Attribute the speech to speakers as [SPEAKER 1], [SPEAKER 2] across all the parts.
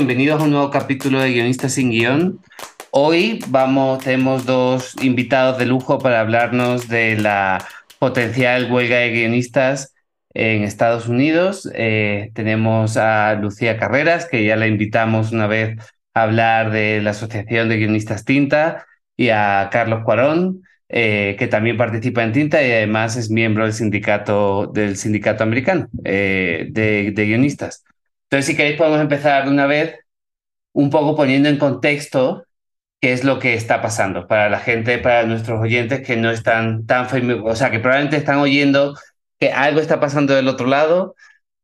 [SPEAKER 1] Bienvenidos a un nuevo capítulo de Guionistas sin Guión. Hoy vamos, tenemos dos invitados de lujo para hablarnos de la potencial huelga de guionistas en Estados Unidos. Eh, tenemos a Lucía Carreras, que ya la invitamos una vez a hablar de la Asociación de Guionistas Tinta, y a Carlos Cuarón, eh, que también participa en Tinta y además es miembro del sindicato, del sindicato americano eh, de, de guionistas. Entonces, si queréis, podemos empezar de una vez un poco poniendo en contexto qué es lo que está pasando para la gente, para nuestros oyentes que no están tan o sea, que probablemente están oyendo que algo está pasando del otro lado,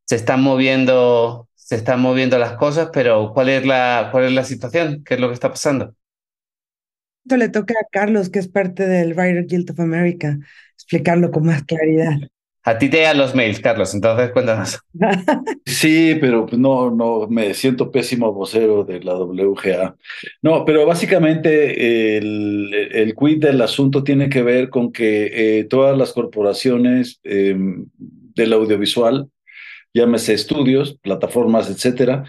[SPEAKER 1] se están moviendo, se están moviendo las cosas, pero ¿cuál es la, cuál es la situación? ¿Qué es lo que está pasando?
[SPEAKER 2] Esto le toca a Carlos, que es parte del Writer Guild of America, explicarlo con más claridad.
[SPEAKER 1] A ti te llegan los mails, Carlos, entonces cuéntanos.
[SPEAKER 3] Sí, pero pues no, no, me siento pésimo vocero de la WGA. No, pero básicamente el, el quid del asunto tiene que ver con que eh, todas las corporaciones eh, del audiovisual, llámese estudios, plataformas, etcétera,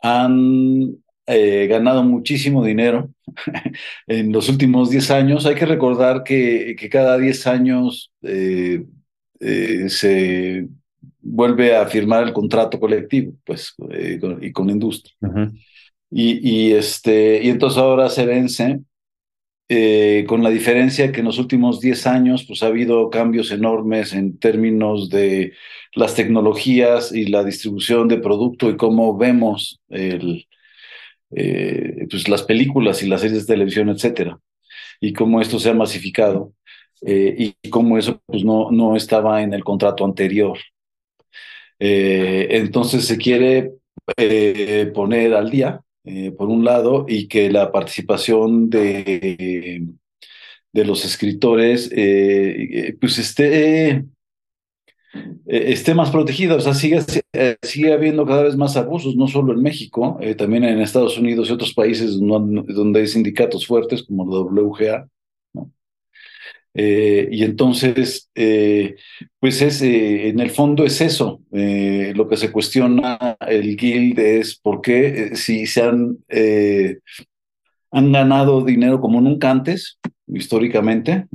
[SPEAKER 3] han eh, ganado muchísimo dinero en los últimos 10 años. Hay que recordar que, que cada 10 años eh, eh, se vuelve a firmar el contrato colectivo, pues, eh, con, y con la industria. y, y, este, y entonces ahora se vence, eh, con la diferencia que en los últimos 10 años, pues ha habido cambios enormes en términos de las tecnologías y la distribución de producto y cómo vemos el, pues las películas y las series de televisión, etcétera, y cómo esto se ha masificado eh, y como eso pues, no, no estaba en el contrato anterior. Eh, entonces se quiere eh, poner al día, por un lado, y que la participación de, de los escritores pues esté, esté más protegida, o sea, sigue, sigue habiendo cada vez más abusos, no solo en México, también en Estados Unidos y otros países donde hay sindicatos fuertes como la WGA. Eh, y entonces, eh, pues es, eh, en el fondo es eso. lo que se cuestiona el guild es por qué si se han, han ganado dinero como nunca antes, históricamente,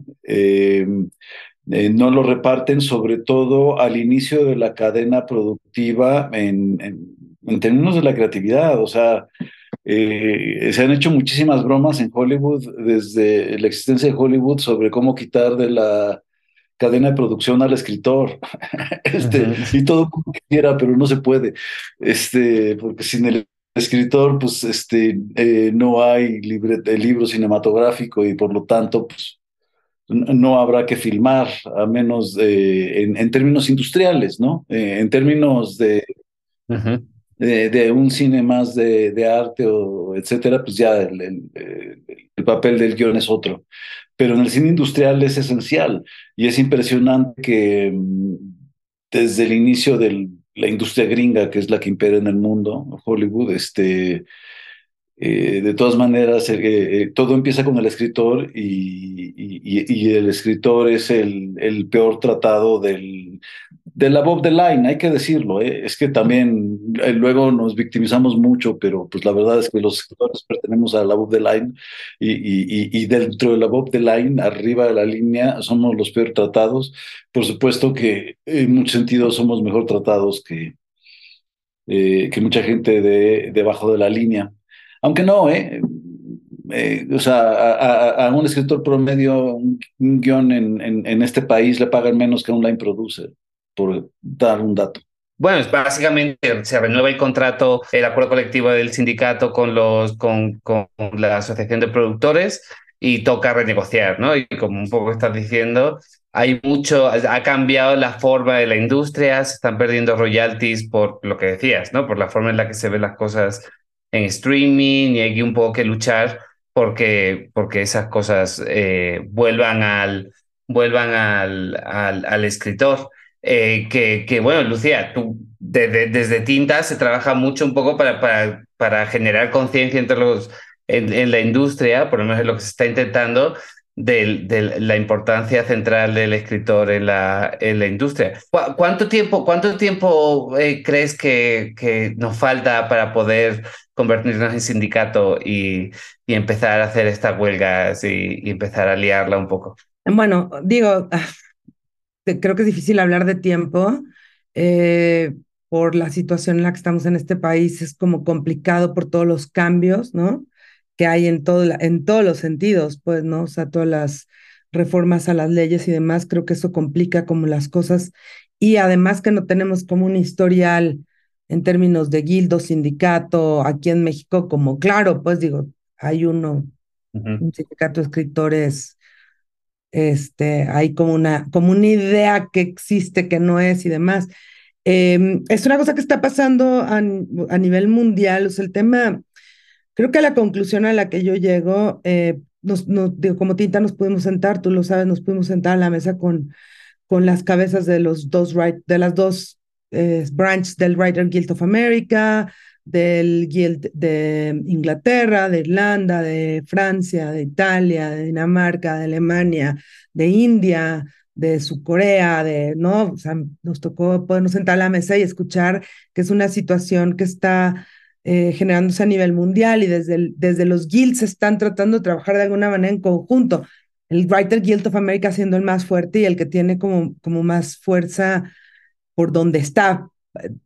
[SPEAKER 3] no lo reparten sobre todo al inicio de la cadena productiva en, términos de la creatividad. O sea, eh, se han hecho muchísimas bromas en Hollywood desde la existencia de Hollywood sobre cómo quitar de la cadena de producción al escritor. este, Y todo como quisiera, pero no se puede. Este, porque sin el escritor, pues este, eh, no hay libre, libro cinematográfico y por lo tanto, pues no habrá que filmar, a menos de, en, términos industriales, ¿no? Eh, en términos de, de, un cine más de, de, arte o etcétera, pues ya el, el, papel del guion es otro. Pero en el cine industrial es esencial y es impresionante que mm, desde el inicio de la industria gringa, que es la que impera en el mundo, Hollywood, este, eh, de todas maneras, eh, eh, todo empieza con el escritor y, y, y el escritor es el, el, peor tratado del, de la Bob the Line, hay que decirlo. Es que también luego nos victimizamos mucho, pero pues la verdad es que los escritores pertenecemos a la Bob the Line y, dentro de la Bob the Line, arriba de la línea, somos los peor tratados. Por supuesto que en muchos sentidos somos mejor tratados que, que mucha gente de debajo de la línea. Aunque no, ¿eh? eh o sea, a, un escritor promedio, un, guion en, en, este país le pagan menos que a un line producer, por dar un dato.
[SPEAKER 1] Bueno, básicamente se renueva el contrato, el acuerdo colectivo del sindicato con, los, con, con la asociación de productores y toca renegociar, ¿no? Y como un poco estás diciendo, hay mucho, ha cambiado la forma de la industria, se están perdiendo royalties por lo que decías, ¿no? Por la forma en la que se ven las cosas en streaming y hay un poco que luchar porque, porque esas cosas eh, vuelvan, al, vuelvan al, al, al escritor. Eh, que, que, bueno, Lucía, tú desde, desde Tinta se trabaja mucho un poco para, para, para generar conciencia entre los en, en, la industria, por lo menos es lo que se está intentando, de, de, la importancia central del escritor en la, en la industria. ¿Cuánto tiempo, cuánto tiempo eh, crees que, que, nos falta para poder convertirnos en sindicato y, y empezar a hacer estas huelgas y, y, empezar a liarla un poco?
[SPEAKER 2] Bueno, digo, creo que es difícil hablar de tiempo. Eh, por la situación en la que estamos en este país, es como complicado por todos los cambios, ¿no? que hay en, todo en todos los sentidos, pues, ¿no? O sea, todas las reformas a las leyes y demás, creo que eso complica como las cosas. Y además que no tenemos como un historial en términos de guildo, sindicato, aquí en México, como claro, pues digo, hay uno, uh -huh. un sindicato de escritores, este, hay como una, como una idea que existe, que no es y demás. Eh, es una cosa que está pasando a, a nivel mundial, o el tema Creo que la conclusión a la que yo llego, eh, nos, nos, digo, como Tinta nos pudimos sentar, tú lo sabes, nos pudimos sentar a la mesa con, con las cabezas de los dos de las dos eh, branches del Writer Guild of America, del Guild de Inglaterra, de Irlanda, de Francia, de Italia, de Dinamarca, de Alemania, de India, de su Corea, de, ¿no? Nos tocó sentar a la mesa y escuchar que es una situación que está eh, generándose a nivel mundial y desde, desde los guilds están tratando de trabajar de alguna manera en conjunto. El Writer Guild of America siendo el más fuerte y el que tiene como, como más fuerza por donde está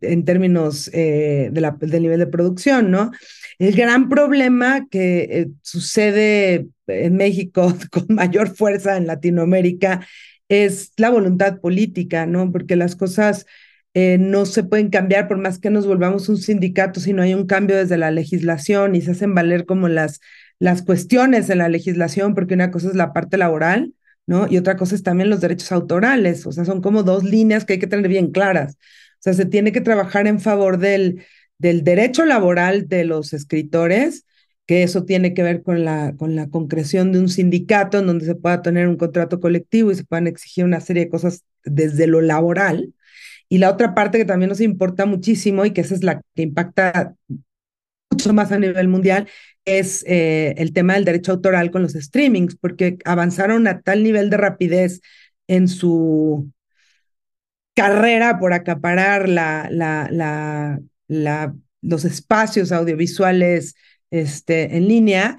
[SPEAKER 2] en términos eh, de la, del nivel de producción, ¿no? El gran problema que eh, sucede en México con mayor fuerza en Latinoamérica es la voluntad política, ¿no? Porque las cosas eh, no se pueden cambiar por más que nos volvamos un sindicato si no hay un cambio desde la legislación y se hacen valer como las, las cuestiones en la legislación, porque una cosa es la parte laboral, ¿no? Y otra cosa es también los derechos autorales, o sea, son como dos líneas que hay que tener bien claras. Sea, se tiene que trabajar en favor del, del derecho laboral de los escritores, que eso tiene que ver con la, con la concreción de un sindicato en donde se pueda tener un contrato colectivo y se puedan exigir una serie de cosas desde lo laboral, y la otra parte que también nos importa muchísimo y que esa es la que impacta mucho más a nivel mundial es eh, el tema del derecho autoral con los streamings, porque avanzaron a tal nivel de rapidez en su carrera por acaparar los espacios audiovisuales este, en línea,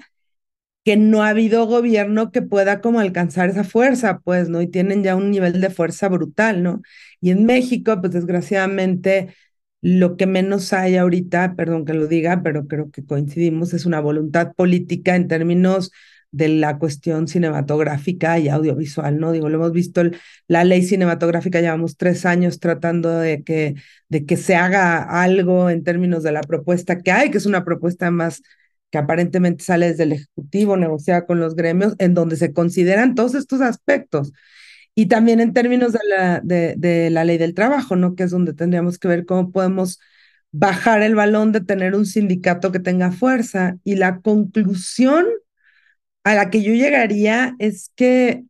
[SPEAKER 2] que no ha habido gobierno que pueda como alcanzar esa fuerza, pues, ¿no? Y tienen ya un nivel de fuerza brutal, ¿no? Y en México, pues desgraciadamente, lo que menos hay ahorita, perdón que lo diga, pero creo que coincidimos, es una voluntad política en términos de la cuestión cinematográfica y audiovisual, ¿no? Digo, lo hemos visto, la ley cinematográfica, llevamos tres años tratando de que, de que se haga algo en términos de la propuesta que hay, que es una propuesta más que aparentemente sale desde el Ejecutivo, negociada con los gremios, en donde se consideran todos estos aspectos. Y también en términos de la, de, de la ley del trabajo, ¿no? Que es donde tendríamos que ver cómo podemos bajar el balón de tener un sindicato que tenga fuerza. Y la conclusión a la que yo llegaría es que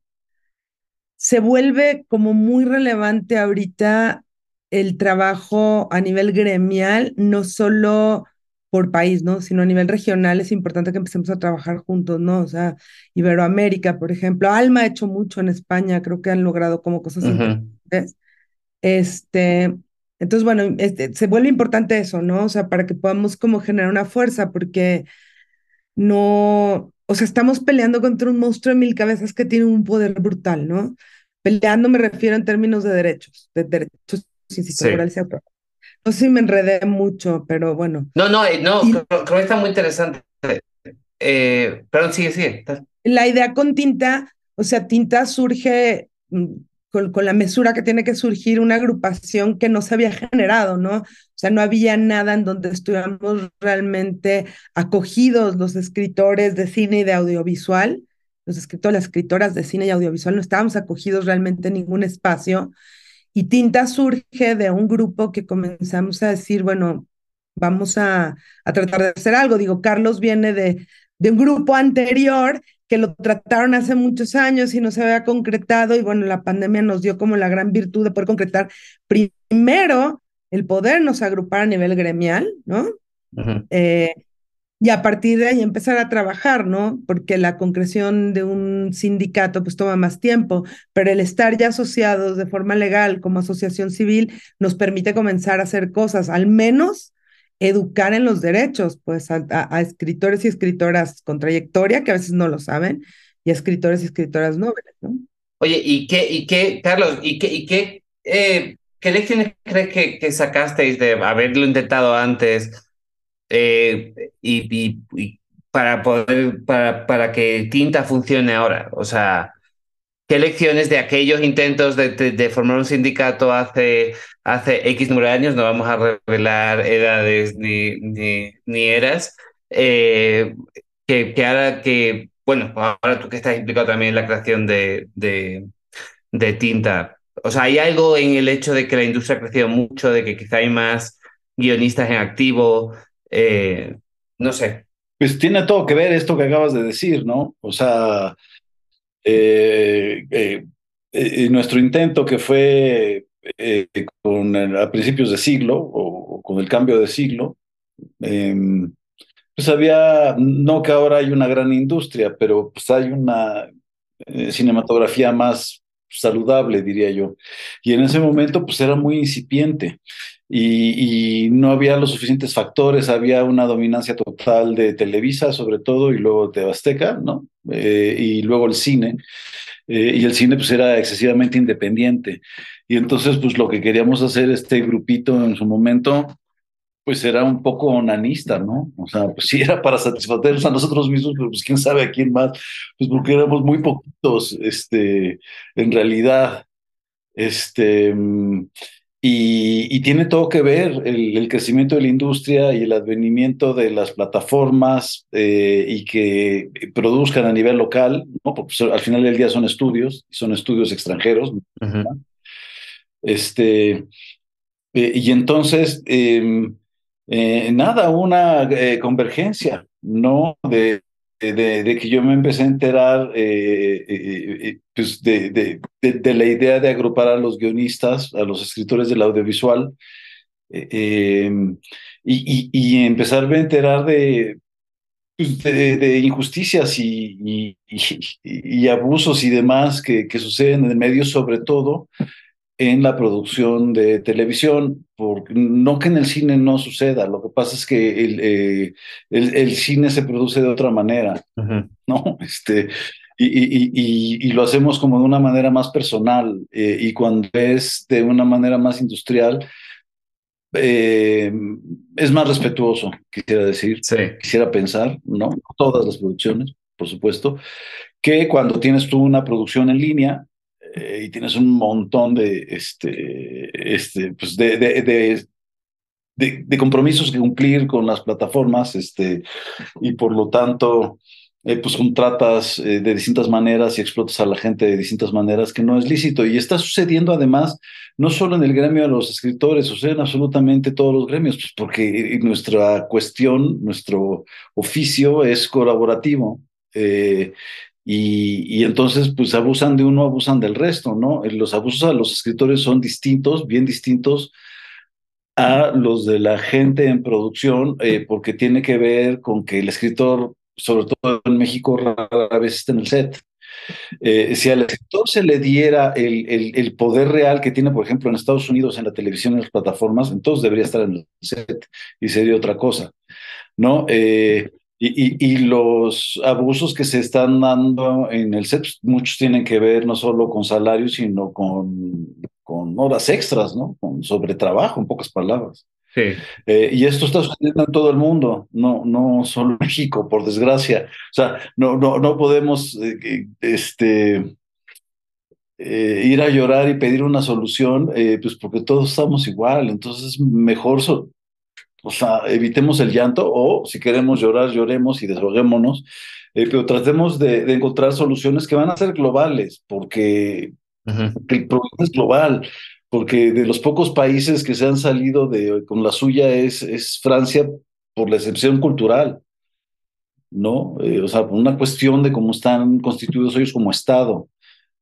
[SPEAKER 2] se vuelve como muy relevante ahorita el trabajo a nivel gremial, no solo por país, ¿no? Sino a nivel regional es importante que empecemos a trabajar juntos, ¿no? O sea, Iberoamérica, por ejemplo, Alma ha hecho mucho en España, creo que han logrado como cosas uh -huh. importantes. Este, entonces, bueno, este, se vuelve importante eso, ¿no? O sea, para que podamos como generar una fuerza, porque no, o sea, estamos peleando contra un monstruo de mil cabezas que tiene un poder brutal, ¿no? Peleando me refiero en términos de derechos, de derechos institucionales sí. y. No sé si me enredé mucho, pero bueno.
[SPEAKER 1] No, no, no, y, creo, creo, que está muy interesante. Eh, perdón, sigue, sigue.
[SPEAKER 2] La idea con tinta, o sea, tinta surge mm, con, con, la mesura que tiene que surgir una agrupación que no se había generado, ¿no? O sea, no había nada en donde estuviéramos realmente acogidos los escritores de cine y de audiovisual, los escritores, las escritoras de cine y audiovisual, no estábamos acogidos realmente en ningún espacio. Y Tinta surge de un grupo que comenzamos a decir, bueno, vamos a, a tratar de hacer algo. Digo, Carlos viene de, de un grupo anterior que lo trataron hace muchos años y no se había concretado y bueno, la pandemia nos dio como la gran virtud de poder concretar primero el podernos agrupar a nivel gremial, ¿no? eh, y a partir de ahí empezar a trabajar, ¿no? Porque la concreción de un sindicato pues toma más tiempo, pero el estar ya asociados de forma legal como asociación civil nos permite comenzar a hacer cosas, al menos educar en los derechos, pues a, a, escritores y escritoras con trayectoria que a veces no lo saben y a escritores y escritoras nobles, ¿no?
[SPEAKER 1] Oye, ¿y qué, y qué, Carlos, y qué, y qué, eh, qué lecciones crees que, sacasteis de haberlo intentado antes? eh, y, para poder para, para que Tinta funcione ahora. O sea, ¿qué lecciones de aquellos intentos de, formar un sindicato hace, hace X número años? No vamos a revelar edades ni, ni, ni eras. Eh, que, que ahora que, bueno, ahora tú que estás implicado también en la creación de, de tinta. O sea, hay algo en el hecho de que la industria ha crecido mucho, de que quizá hay más guionistas en activo, eh, no sé.
[SPEAKER 3] Pues tiene todo que ver esto que acabas de decir, ¿no? O sea, eh, eh, nuestro intento que fue con el, a principios de siglo o, o, con el cambio de siglo, em, pues había, no que ahora hay una gran industria, pero pues hay una cinematografía más saludable, diría yo. Y en ese momento pues era muy incipiente y, no había los suficientes factores, había una dominancia total de Televisa sobre todo y luego de Azteca, ¿no? Eh, y luego el cine. Eh, y el cine pues era excesivamente independiente. Y entonces pues lo que queríamos hacer este grupito en su momento pues era un poco onanista, ¿no? O sea, pues sí era para satisfacernos a nosotros mismos, pero pues quién sabe a quién más, pues porque éramos muy poquitos, este, en realidad, este, y, y, tiene todo que ver el, el, crecimiento de la industria y el advenimiento de las plataformas eh, y que produzcan a nivel local, ¿no? porque al final del día son estudios, son estudios extranjeros. Uh -huh. este, eh, y entonces, eh, nada, una convergencia, ¿no? De, de, que yo me empecé a enterar eh, eh, pues de, de, la idea de agrupar a los guionistas, a los escritores del audiovisual, eh, y, y, empezarme a enterar de, de, injusticias y, y, abusos y demás que, que suceden en el medio, sobre todo en la producción de televisión, porque no que en el cine no suceda, lo que pasa es que el, eh, el, el cine se produce de otra manera, uh -huh. ¿no? Este, y, y, y, y, lo hacemos como de una manera más personal, eh, y cuando es de una manera más industrial, eh, es más respetuoso, quisiera decir,
[SPEAKER 1] sí.
[SPEAKER 3] quisiera pensar, ¿no? Todas las producciones, por supuesto, que cuando tienes tú una producción en línea, eh, y tienes un montón de, este, este, pues de, de, de, de, de compromisos que cumplir con las plataformas, este, y por lo tanto, eh, pues contratas eh, de distintas maneras y explotas a la gente de distintas maneras que no es lícito. Y está sucediendo además, no solo en el gremio de los escritores, sucede en absolutamente todos los gremios, pues porque nuestra cuestión, nuestro oficio es colaborativo. Eh, y, y, entonces, pues abusan de uno, abusan del resto, ¿no? Los abusos a los escritores son distintos, bien distintos a los de la gente en producción, eh, porque tiene que ver con que el escritor, sobre todo en México, rara vez está en el set. Eh, si al escritor se le diera el, el, el, poder real que tiene, por ejemplo, en Estados Unidos, en la televisión, en las plataformas, entonces debería estar en el set y sería otra cosa, ¿no? Eh, y, y, y, los abusos que se están dando en el set, muchos tienen que ver no solo con salarios, sino con, con horas extras, ¿no? Con sobretrabajo, en pocas palabras.
[SPEAKER 1] Sí.
[SPEAKER 3] Eh, y esto está sucediendo en todo el mundo, no, no solo en México, por desgracia. O sea, no, no, no podemos eh, este, eh, ir a llorar y pedir una solución, pues porque todos estamos igual. Entonces, mejor so o sea, evitemos el llanto o si queremos llorar, lloremos y deshoguémonos, eh, pero tratemos de, de, encontrar soluciones que van a ser globales, porque, uh -huh. el problema es global. porque de los pocos países que se han salido de, con la suya es, es Francia por la excepción cultural, ¿no? Eh, o sea, por una cuestión de cómo están constituidos ellos como Estado.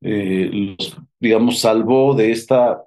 [SPEAKER 3] Eh, los, digamos, salvó de esta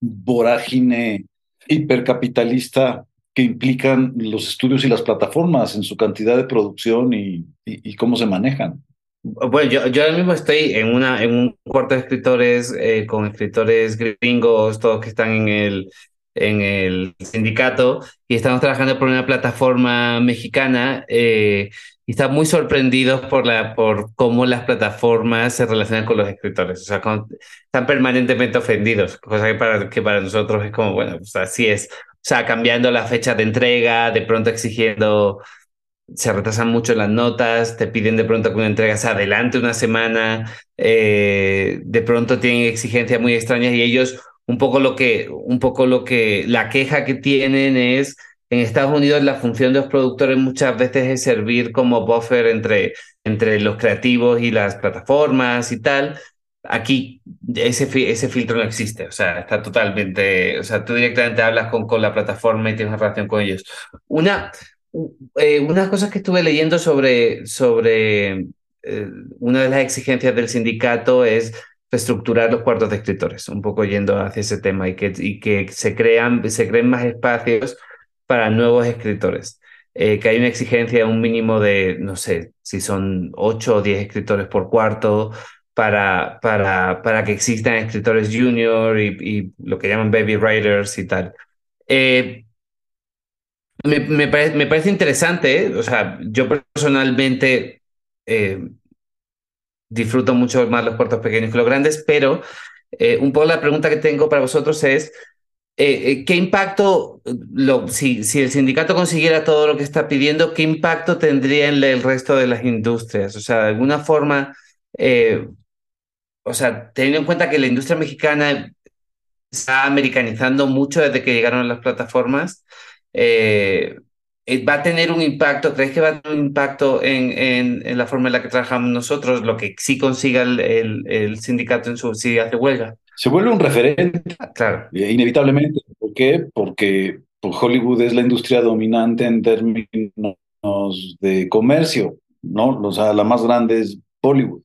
[SPEAKER 3] vorágine hipercapitalista que implican los estudios y las plataformas en su cantidad de producción y, y, cómo se manejan.
[SPEAKER 1] Bueno, yo, yo ahora mismo estoy en, una, en un cuarto de escritores eh, con escritores gringos, todos que están en el, en el sindicato, y estamos trabajando por una plataforma mexicana eh, y están muy sorprendidos por, la, por cómo las plataformas se relacionan con los escritores. O sea, están permanentemente ofendidos, cosa que para, que para nosotros es como, bueno, pues así es. O sea, cambiando la fecha de entrega, de pronto exigiendo, se retrasan mucho las notas, te piden de pronto que una entrega se adelante una semana, eh, de pronto tienen exigencias muy extrañas y ellos un poco lo que, un poco lo que, la queja que tienen es, en Estados Unidos la función de los productores muchas veces es servir como buffer entre, entre los creativos y las plataformas y tal. Aquí ese, ese filtro no existe, o sea, está totalmente, o sea, tú directamente hablas con, con la plataforma y tienes una relación con ellos. Una, eh, unas cosas que estuve leyendo sobre, sobre eh, una de las exigencias del sindicato es reestructurar los cuartos de escritores, un poco yendo hacia ese tema y que, y que se, crean, se creen más espacios para nuevos escritores. Eh, que hay una exigencia, un mínimo de, no sé, si son 8 o 10 escritores por cuarto, para, para, para que existan escritores junior y, y lo que llaman baby writers y tal. Eh, me, me, me, parece interesante, ¿eh? o sea, yo personalmente disfruto mucho más los puertos pequeños que los grandes, pero eh, un poco la pregunta que tengo para vosotros es, eh, eh, ¿qué impacto, lo, si, si el sindicato consiguiera todo lo que está pidiendo, qué impacto tendría en el resto de las industrias? O sea, de alguna forma, o sea, teniendo en cuenta que la industria mexicana está americanizando mucho desde que llegaron las plataformas, eh, ¿Va a tener un impacto? ¿Crees que va a tener un impacto en, en, en la forma en la que trabajamos nosotros, lo que sí consiga el, el, sindicato en su si hace huelga?
[SPEAKER 3] Se vuelve un referente.
[SPEAKER 1] Claro.
[SPEAKER 3] Eh, inevitablemente. ¿Por qué? Porque pues, Hollywood es la industria dominante en términos de comercio, ¿no? O sea, la más grande es Bollywood.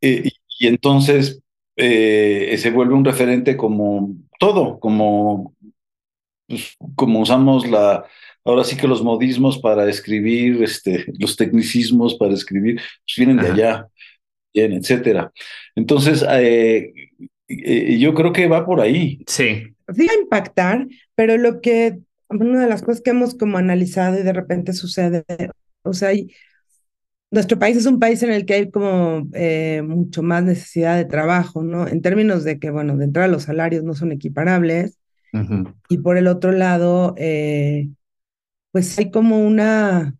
[SPEAKER 3] Eh, y, entonces se vuelve un referente como todo, como, pues, como usamos la ahora sí que los modismos para escribir, este, los tecnicismos para escribir, pues vienen de allá, bien, etcétera. Entonces, eh, eh, yo creo que va por ahí.
[SPEAKER 1] Sí.
[SPEAKER 2] Sí, a impactar, pero lo que, una de las cosas que hemos como analizado y de repente sucede, o sea, nuestro país es un país en el que hay como eh, mucho más necesidad de trabajo, ¿no? En términos de que, bueno, de entrada los salarios no son equiparables. Y por el otro lado, eh, pues hay como una,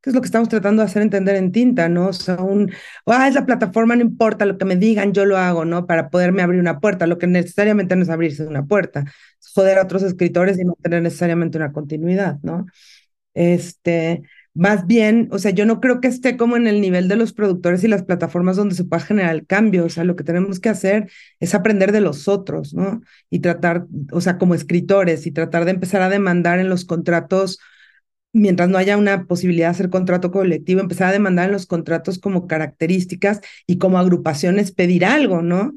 [SPEAKER 2] ¿qué es lo que estamos tratando de hacer entender en tinta, ¿no? O sea, un, ah, es la plataforma, no importa lo que me digan, yo lo hago, ¿no? Para poderme abrir una puerta, lo que necesariamente no es abrirse una puerta, es joder a otros escritores y no tener necesariamente una continuidad, ¿no? Este, más bien, o sea, yo no creo que esté como en el nivel de los productores y las plataformas donde se pueda generar el cambio, o sea, lo que tenemos que hacer es aprender de los otros, ¿no? Y tratar, o sea, como escritores y tratar de empezar a demandar en los contratos mientras no haya una posibilidad de hacer contrato colectivo, empezar a demandar en los contratos como características y como agrupaciones pedir algo, ¿no?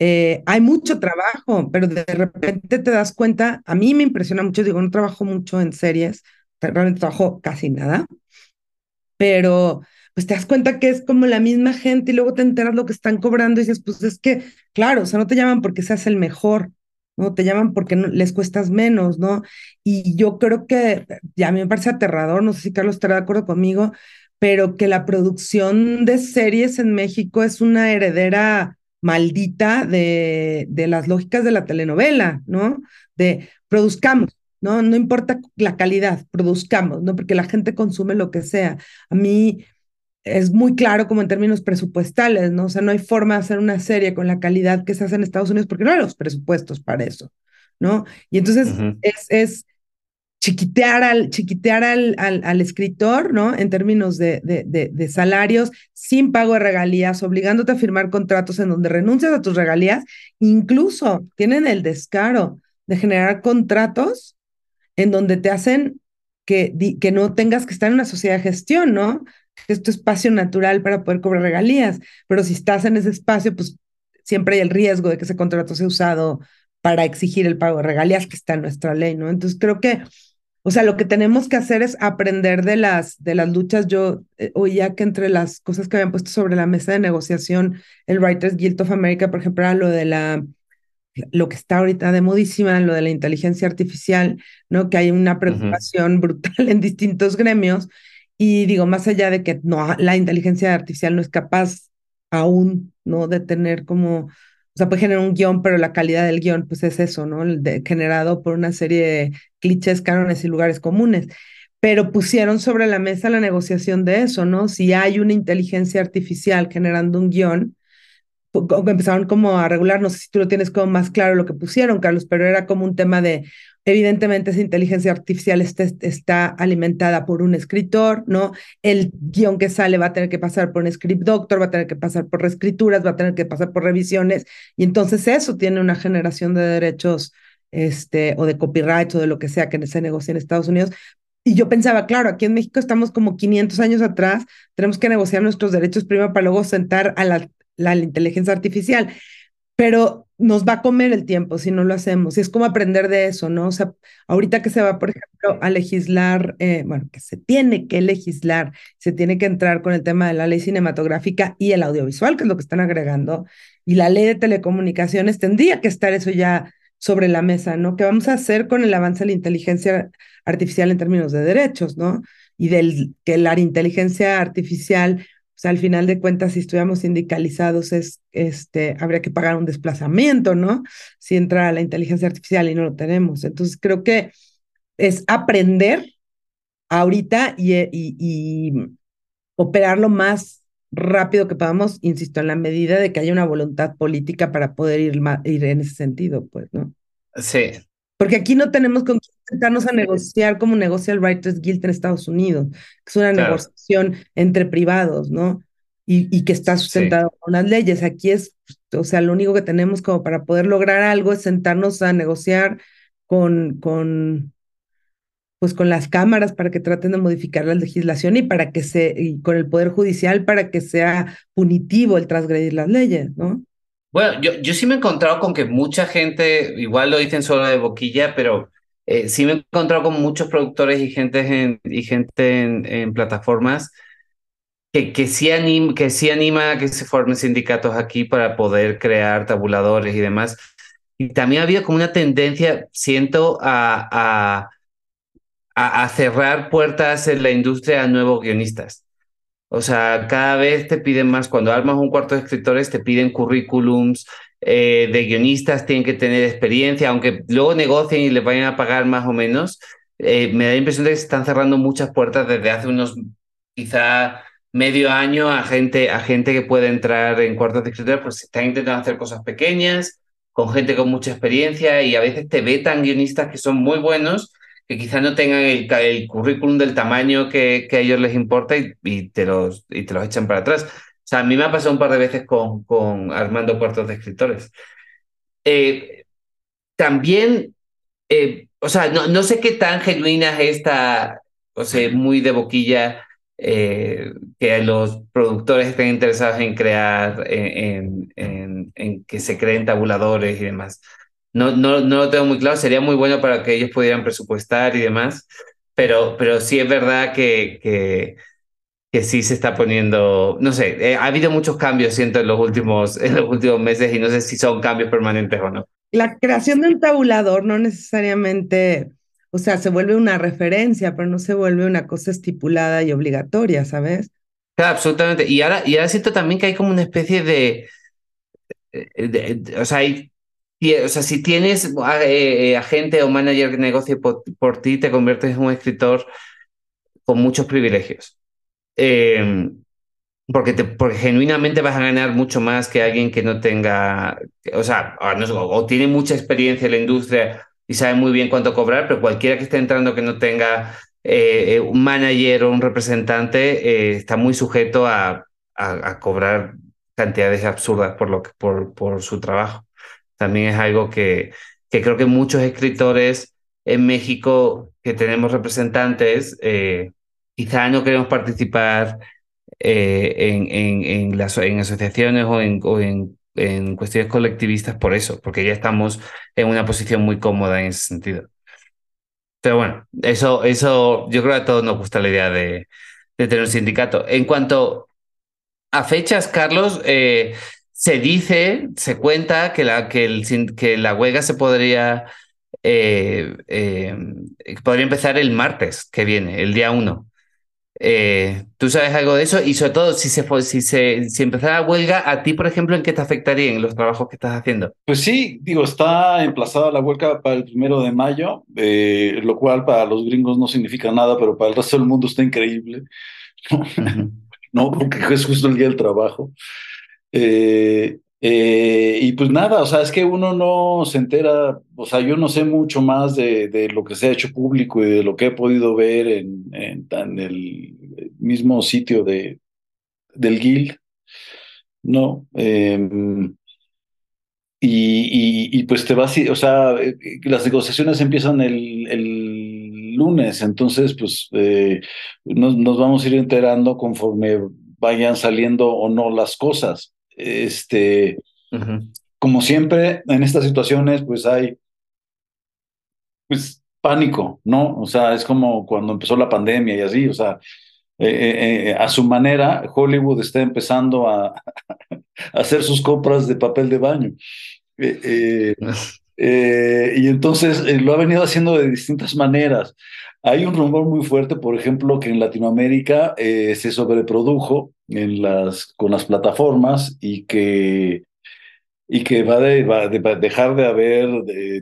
[SPEAKER 2] Eh, hay mucho trabajo, pero de repente te das cuenta, a mí me impresiona mucho, digo, no trabajo mucho en series, realmente trabajo casi nada, pero pues te das cuenta que es como la misma gente y luego te enteras lo que están cobrando y dices, pues es que, claro, o sea, no te llaman porque seas el mejor, ¿no? Te llaman porque les cuestas menos, ¿no? Y yo creo que, ya a mí me parece aterrador, no sé si Carlos estará de acuerdo conmigo, pero que la producción de series en México es una heredera maldita de, de las lógicas de la telenovela, ¿no? De produzcamos, ¿no? No importa la calidad, produzcamos, ¿no? Porque la gente consume lo que sea. A mí es muy claro como en términos presupuestales, ¿no? O sea, no hay forma de hacer una serie con la calidad que se hace en Estados Unidos porque no hay los presupuestos para eso, ¿no? Y entonces es, es, chiquitear al, chiquitear al, al, escritor, ¿no? En términos de, de, de, salarios, sin pago de regalías, obligándote a firmar contratos en donde renuncias a tus regalías, incluso tienen el descaro de generar contratos en donde te hacen que, que no tengas que estar en una sociedad de gestión, ¿no? Es tu espacio natural para poder cobrar regalías, pero si estás en ese espacio, pues siempre hay el riesgo de que ese contrato sea usado para exigir el pago de regalías que está en nuestra ley, ¿no? Entonces creo que o sea, lo que tenemos que hacer es aprender de las, de las luchas. Yo eh, oía que entre las cosas que habían puesto sobre la mesa de negociación el Writers Guild of America, por ejemplo, era lo de la lo que está ahorita de modísima, lo de la inteligencia artificial, ¿no? Que hay una preocupación brutal en distintos gremios. Y digo, más allá de que no, la inteligencia artificial no es capaz aún, ¿no? De tener como o sea, puede generar un guion, pero la calidad del guion, pues es eso, ¿no? generado por una serie de clichés, cánones y lugares comunes. Pero pusieron sobre la mesa la negociación de eso, ¿no? Si hay una inteligencia artificial generando un guion, empezaron como a regular, no sé si tú lo tienes como más claro lo que pusieron, Carlos, pero era como un tema de, Evidentemente, esa inteligencia artificial está, alimentada por un escritor, ¿no? El guion que sale va a tener que pasar por un script doctor, va a tener que pasar por reescrituras, va a tener que pasar por revisiones, y entonces eso tiene una generación de derechos este, o de copyright o de lo que sea que se negocie en Estados Unidos. Y yo pensaba, claro, aquí en México estamos como 500 años atrás, tenemos que negociar nuestros derechos primero para luego sentar a la inteligencia artificial pero nos va a comer el tiempo si no lo hacemos. Y es como aprender de eso, ¿no? O sea, ahorita que se va, por ejemplo, a legislar, eh, bueno, que se tiene que legislar, se tiene que entrar con el tema de la ley cinematográfica y el audiovisual, que es lo que están agregando, y la ley de telecomunicaciones, tendría que estar eso ya sobre la mesa, ¿no? ¿Qué vamos a hacer con el avance de la inteligencia artificial en términos de derechos, ¿no? Y del que la inteligencia artificial o sea, al final de cuentas, si estuviéramos sindicalizados, es, este, habría que pagar un desplazamiento, ¿no? Si entra la inteligencia artificial y no lo tenemos. Entonces, creo que es aprender ahorita y, y, y operar lo más rápido que podamos, insisto, en la medida de que haya una voluntad política para poder ir, ir en ese sentido, pues, ¿no?
[SPEAKER 1] Sí,
[SPEAKER 2] porque aquí no tenemos con quién sentarnos a negociar como negocia el Writers Guild en Estados Unidos, que es una negociación entre privados, ¿no? Y, y que está sustentado por unas leyes. Aquí es, o sea, lo único que tenemos como para poder lograr algo es sentarnos a negociar con, con, pues con las cámaras para que traten de modificar la legislación y para que se, y con el Poder Judicial para que sea punitivo el transgredir las leyes, ¿no?
[SPEAKER 1] Bueno, yo, yo sí me he encontrado con que mucha gente, igual lo dicen solo de boquilla, pero eh, sí me he encontrado con muchos productores y gente en, plataformas que, que, sí anima, que sí anima a que se formen sindicatos aquí para poder crear tabuladores y demás. Y también ha habido como una tendencia, siento, a, a, a cerrar puertas en la industria a nuevos guionistas. O sea, cada vez te piden más, cuando armas un cuarto de escritores, te piden currículums eh, de guionistas, tienen que tener experiencia, aunque luego negocien y les vayan a pagar más o menos. Eh, me da la impresión de que se están cerrando muchas puertas desde hace unos quizá medio año a gente, a gente que puede entrar en cuartos de escritores, pues están intentando hacer cosas pequeñas, con gente con mucha experiencia y a veces te vetan guionistas que son muy buenos que quizás no tengan el, el, currículum del tamaño que, que a ellos les importa y, te los, y te los echan para atrás. Sea, a mí me ha pasado un par de veces con, con Armando Puertos de Escritores. Eh, también, eh, o sea, no, no sé qué tan genuina es esta, o sea, muy de boquilla, eh, que los productores estén interesados en crear, en, en, en, que se creen tabuladores y demás. No, no, no lo tengo muy claro, sería muy bueno para que ellos pudieran presupuestar y demás, pero, pero sí es verdad que, que, que sí se está poniendo, no sé, eh, ha habido muchos cambios, siento, en los, últimos, en los últimos meses y no sé si son cambios permanentes o no.
[SPEAKER 2] La creación de un tabulador no necesariamente, o sea, se vuelve una referencia, pero no se vuelve una cosa estipulada y obligatoria, ¿sabes?
[SPEAKER 1] Claro, absolutamente. Y ahora, y ahora siento también que hay como una especie de, de o sea, hay o sea, si tienes eh, eh, agente o manager que negocie por, ti, te conviertes en un escritor con muchos privilegios. Em, porque, te, porque genuinamente vas a ganar mucho más que alguien que no tenga, o sea, o, tiene mucha experiencia en la industria y saben muy bien cuánto cobrar, pero cualquiera que esté entrando que no tenga eh, un manager o un representante está muy sujeto a, a, cobrar cantidades absurdas por, lo que, por, por su trabajo. También es algo que, que creo que muchos escritores en México que tenemos representantes, eh, quizá no queremos participar eh, en, en, en, asociaciones o, en, en, en, cuestiones colectivistas por eso, porque ya estamos en una posición muy cómoda en ese sentido. Pero bueno, eso, eso yo creo que a todos nos gusta la idea de, tener un sindicato. En cuanto a fechas, Carlos, eh, se dice, se cuenta que la, que el, que la huelga se podría eh, podría empezar el martes que viene, el día 1. Eh, ¿Tú sabes algo de eso? Y sobre todo, si se, si se si empezara la huelga, ¿a ti, por ejemplo, en qué te afectaría en los trabajos que estás haciendo?
[SPEAKER 3] Pues sí, digo, está emplazada la huelga para el primero de mayo, lo cual para los gringos no significa nada, pero para el resto del mundo está increíble. no, porque es justo el día del trabajo. Eh, eh, y pues nada, o sea, es que uno no se entera, o sea, yo no sé mucho más de, de lo que se ha hecho público y de lo que he podido ver en, en, el mismo sitio de, del Guild, ¿no? Em, y, y, pues te vas, o sea, eh, las negociaciones empiezan el, el lunes, entonces pues eh, nos, nos vamos a ir enterando conforme vayan saliendo o no las cosas. Este, como siempre, en estas situaciones, pues hay, pues, pánico, ¿no? O sea, es como cuando empezó la pandemia y así, o sea, eh, eh, eh, a su manera, Hollywood está empezando a, hacer sus compras de papel de baño. y entonces lo ha venido haciendo de distintas maneras. Hay un rumor muy fuerte, por ejemplo, que en Latinoamérica se sobreprodujo en las, con las plataformas y que, y que va, de, va a dejar de haber,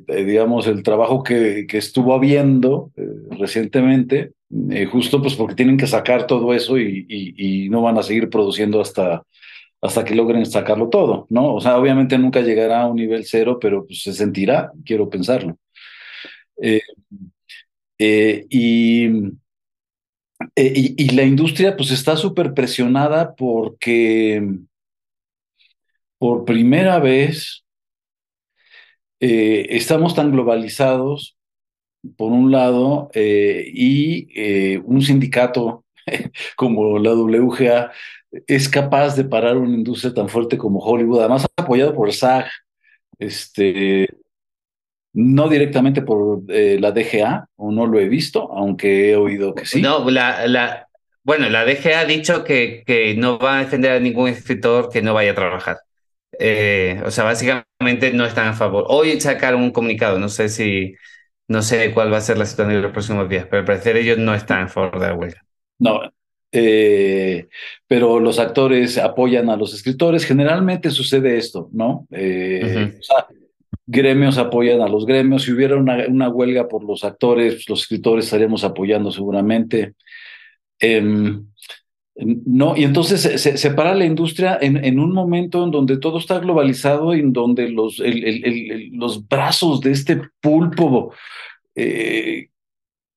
[SPEAKER 3] digamos, el trabajo que, que estuvo habiendo eh, recientemente, eh, justo pues porque tienen que sacar todo eso y, y, no van a seguir produciendo hasta, hasta que logren sacarlo todo, ¿no? O sea, obviamente nunca llegará a un nivel cero, pero pues, se sentirá, quiero pensarlo. Eh, y eh, y, la industria pues está súper presionada porque por primera vez eh, estamos tan globalizados, por un lado, eh, y un sindicato como la WGA es capaz de parar una industria tan fuerte como Hollywood, además apoyado por SAG, este, no directamente por eh, la DGA, o no lo he visto, aunque he oído que sí.
[SPEAKER 1] No, la, la, bueno, la DGA ha dicho que, que no va a defender a ningún escritor que no vaya a trabajar. Eh, o sea, básicamente no están a favor. Hoy sacaron un comunicado, no sé si, no sé cuál va a ser la situación en los próximos días, pero al parecer ellos no están a favor de la huelga.
[SPEAKER 3] No, eh, pero los actores apoyan a los escritores. Generalmente sucede esto, ¿no? Eh, o sea, gremios apoyan a los gremios. Si hubiera una, una huelga por los actores, los escritores estaríamos apoyando seguramente. Em, no, y entonces se, separa la industria en, un momento en donde todo está globalizado, en donde los, los brazos de este pulpo eh,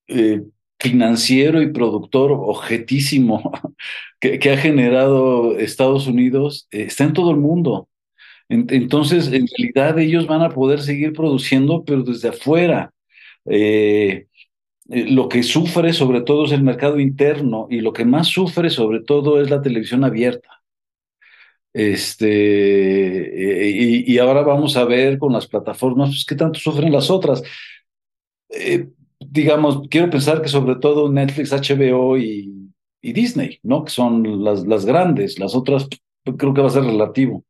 [SPEAKER 3] eh, financiero y productor objetísimo que, que, ha generado Estados Unidos eh, está en todo el mundo. Entonces, en realidad ellos van a poder seguir produciendo, pero desde afuera. Eh, eh, lo que sufre sobre todo es el mercado interno y lo que más sufre sobre todo es la televisión abierta. Este, eh, y, ahora vamos a ver con las plataformas pues, qué tanto sufren las otras. digamos, quiero pensar que sobre todo Netflix, HBO y, Disney, ¿no? Que son las, las grandes, las otras creo que va a ser relativo.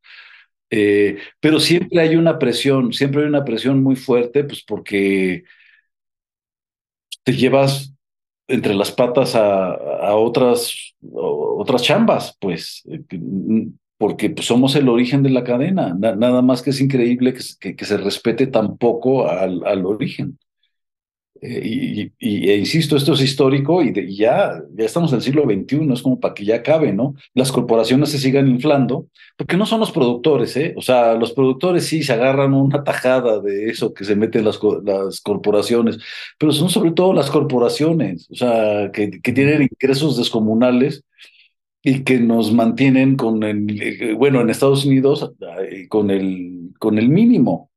[SPEAKER 3] Eh, pero siempre hay una presión, siempre hay una presión muy fuerte, pues porque te llevas entre las patas a, otras, otras chambas, pues, eh, porque pues, somos el origen de la cadena. nada más que es increíble que, que, se respete tan poco al, al origen. Eh, y, e insisto, esto es histórico y, ya, ya estamos en el siglo XXI, es como para que ya acabe, ¿no? Las corporaciones se sigan inflando, porque no son los productores, ¿eh? O sea, los productores sí se agarran una tajada de eso que se meten las, las corporaciones, pero son sobre todo las corporaciones, o sea, que, que tienen ingresos descomunales y que nos mantienen con el, eh, bueno, en Estados Unidos, eh, con el, con el mínimo,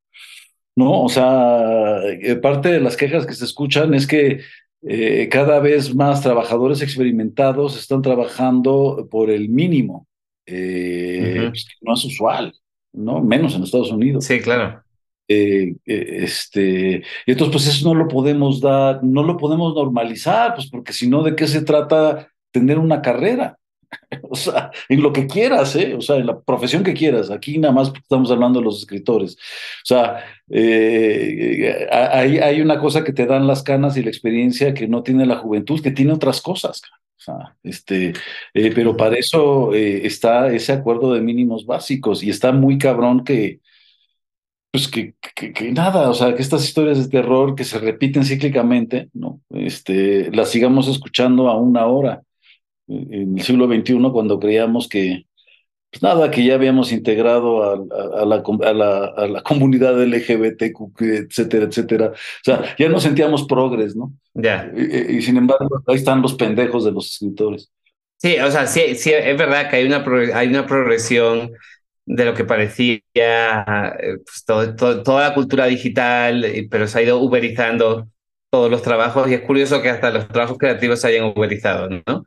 [SPEAKER 3] ¿no? O sea, eh, parte de las quejas que se escuchan es que eh, cada vez más trabajadores experimentados están trabajando por el mínimo, eh, pues, no es usual, ¿no? Menos en Estados Unidos.
[SPEAKER 1] Sí, claro.
[SPEAKER 3] este, y entonces, pues eso no lo podemos dar, no lo podemos normalizar, pues porque si no, ¿de qué se trata tener una carrera? O sea, en lo que quieras, ¿eh? O sea, en la profesión que quieras. Aquí nada más estamos hablando de los escritores. O sea, eh, hay, hay, una cosa que te dan las canas y la experiencia que no tiene la juventud, que tiene otras cosas. O sea, este, eh, pero para eso eh, está ese acuerdo de mínimos básicos y está muy cabrón que, pues que, que, que, nada, o sea, que estas historias de terror que se repiten cíclicamente, ¿no? Este, las sigamos escuchando a una hora en el siglo XXI cuando creíamos que, pues nada, que ya habíamos integrado a, a, la, a, la, a, la, comunidad LGBTQ, etcétera, etcétera. O sea, ya no sentíamos progres, ¿no?
[SPEAKER 1] Ya.
[SPEAKER 3] Y, y, sin embargo, ahí están los pendejos de los escritores.
[SPEAKER 1] Sí, o sea, sí, sí es verdad que hay una, hay una progresión de lo que parecía pues, todo, todo, toda la cultura digital, pero se ha ido uberizando todos los trabajos y es curioso que hasta los trabajos creativos se hayan uberizado, ¿no?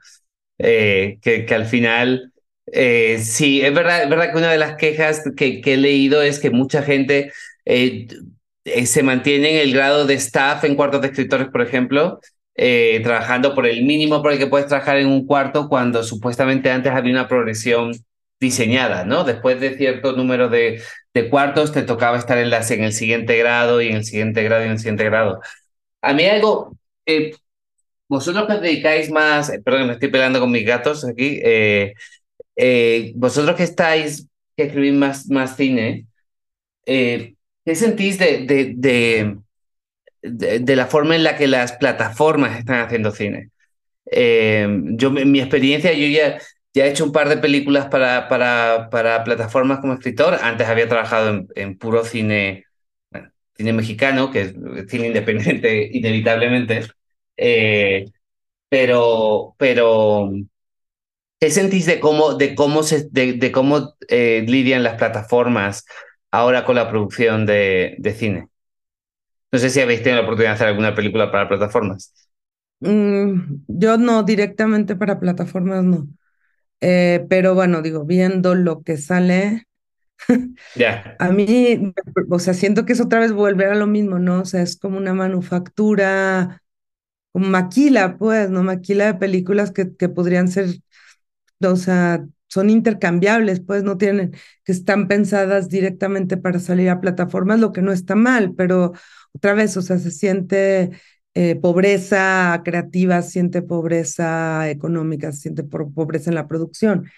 [SPEAKER 1] Eh, que, que, al final, eh, sí, es verdad, es verdad que una de las quejas que, que he leído es que mucha gente eh, eh, se mantiene en el grado de staff en cuartos de escritores, por ejemplo, trabajando por el mínimo por el que puedes trabajar en un cuarto cuando supuestamente antes había una progresión diseñada, ¿no? Después de cierto número de, de cuartos te tocaba estar en, las, en el siguiente grado y en el siguiente grado y en el siguiente grado. A mí algo, eh, vosotros que os dedicáis más, eh, perdón, me estoy peleando con mis gatos aquí, eh, eh, vosotros que estáis, que escribís más, más cine, ¿qué sentís de, de, de, de, la forma en la que las plataformas están haciendo cine? yo, en mi experiencia, yo ya, ya he hecho un par de películas para, para, para plataformas como escritor, antes había trabajado en, en puro cine, cine mexicano, que es cine independiente inevitablemente. Eh, pero, pero, ¿qué sentís de cómo, de cómo, se, de, de cómo eh, lidian las plataformas ahora con la producción de, de, cine? No sé si habéis tenido la oportunidad de hacer alguna película para plataformas.
[SPEAKER 2] Mm, yo no, directamente para plataformas no. Eh, pero bueno, digo, viendo lo que sale,
[SPEAKER 1] yeah.
[SPEAKER 2] a mí, o sea, siento que es otra vez volver a lo mismo, ¿no? O sea, es como una manufactura maquila, pues, ¿no? Maquila de películas que, que podrían ser, o sea, son intercambiables, pues no tienen, que están pensadas directamente para salir a plataformas, lo que no está mal, pero otra vez, o sea, se siente eh, pobreza creativa, siente pobreza económica, siente pobreza en la producción.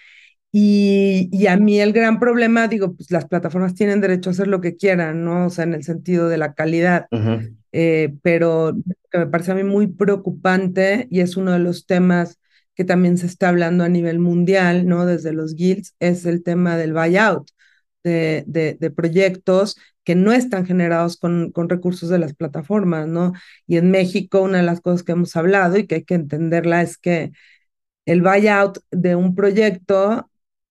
[SPEAKER 2] Y, y, a mí el gran problema, digo, pues las plataformas tienen derecho a hacer lo que quieran, ¿no? O sea, en el sentido de la calidad. Uh. Eh, pero que me parece a mí muy preocupante y es uno de los temas que también se está hablando a nivel mundial, ¿no? Desde los guilds, es el tema del buyout de, de, de proyectos que no están generados con, con, recursos de las plataformas, ¿no? Y en México una de las cosas que hemos hablado y que hay que entenderla es que el buyout de un proyecto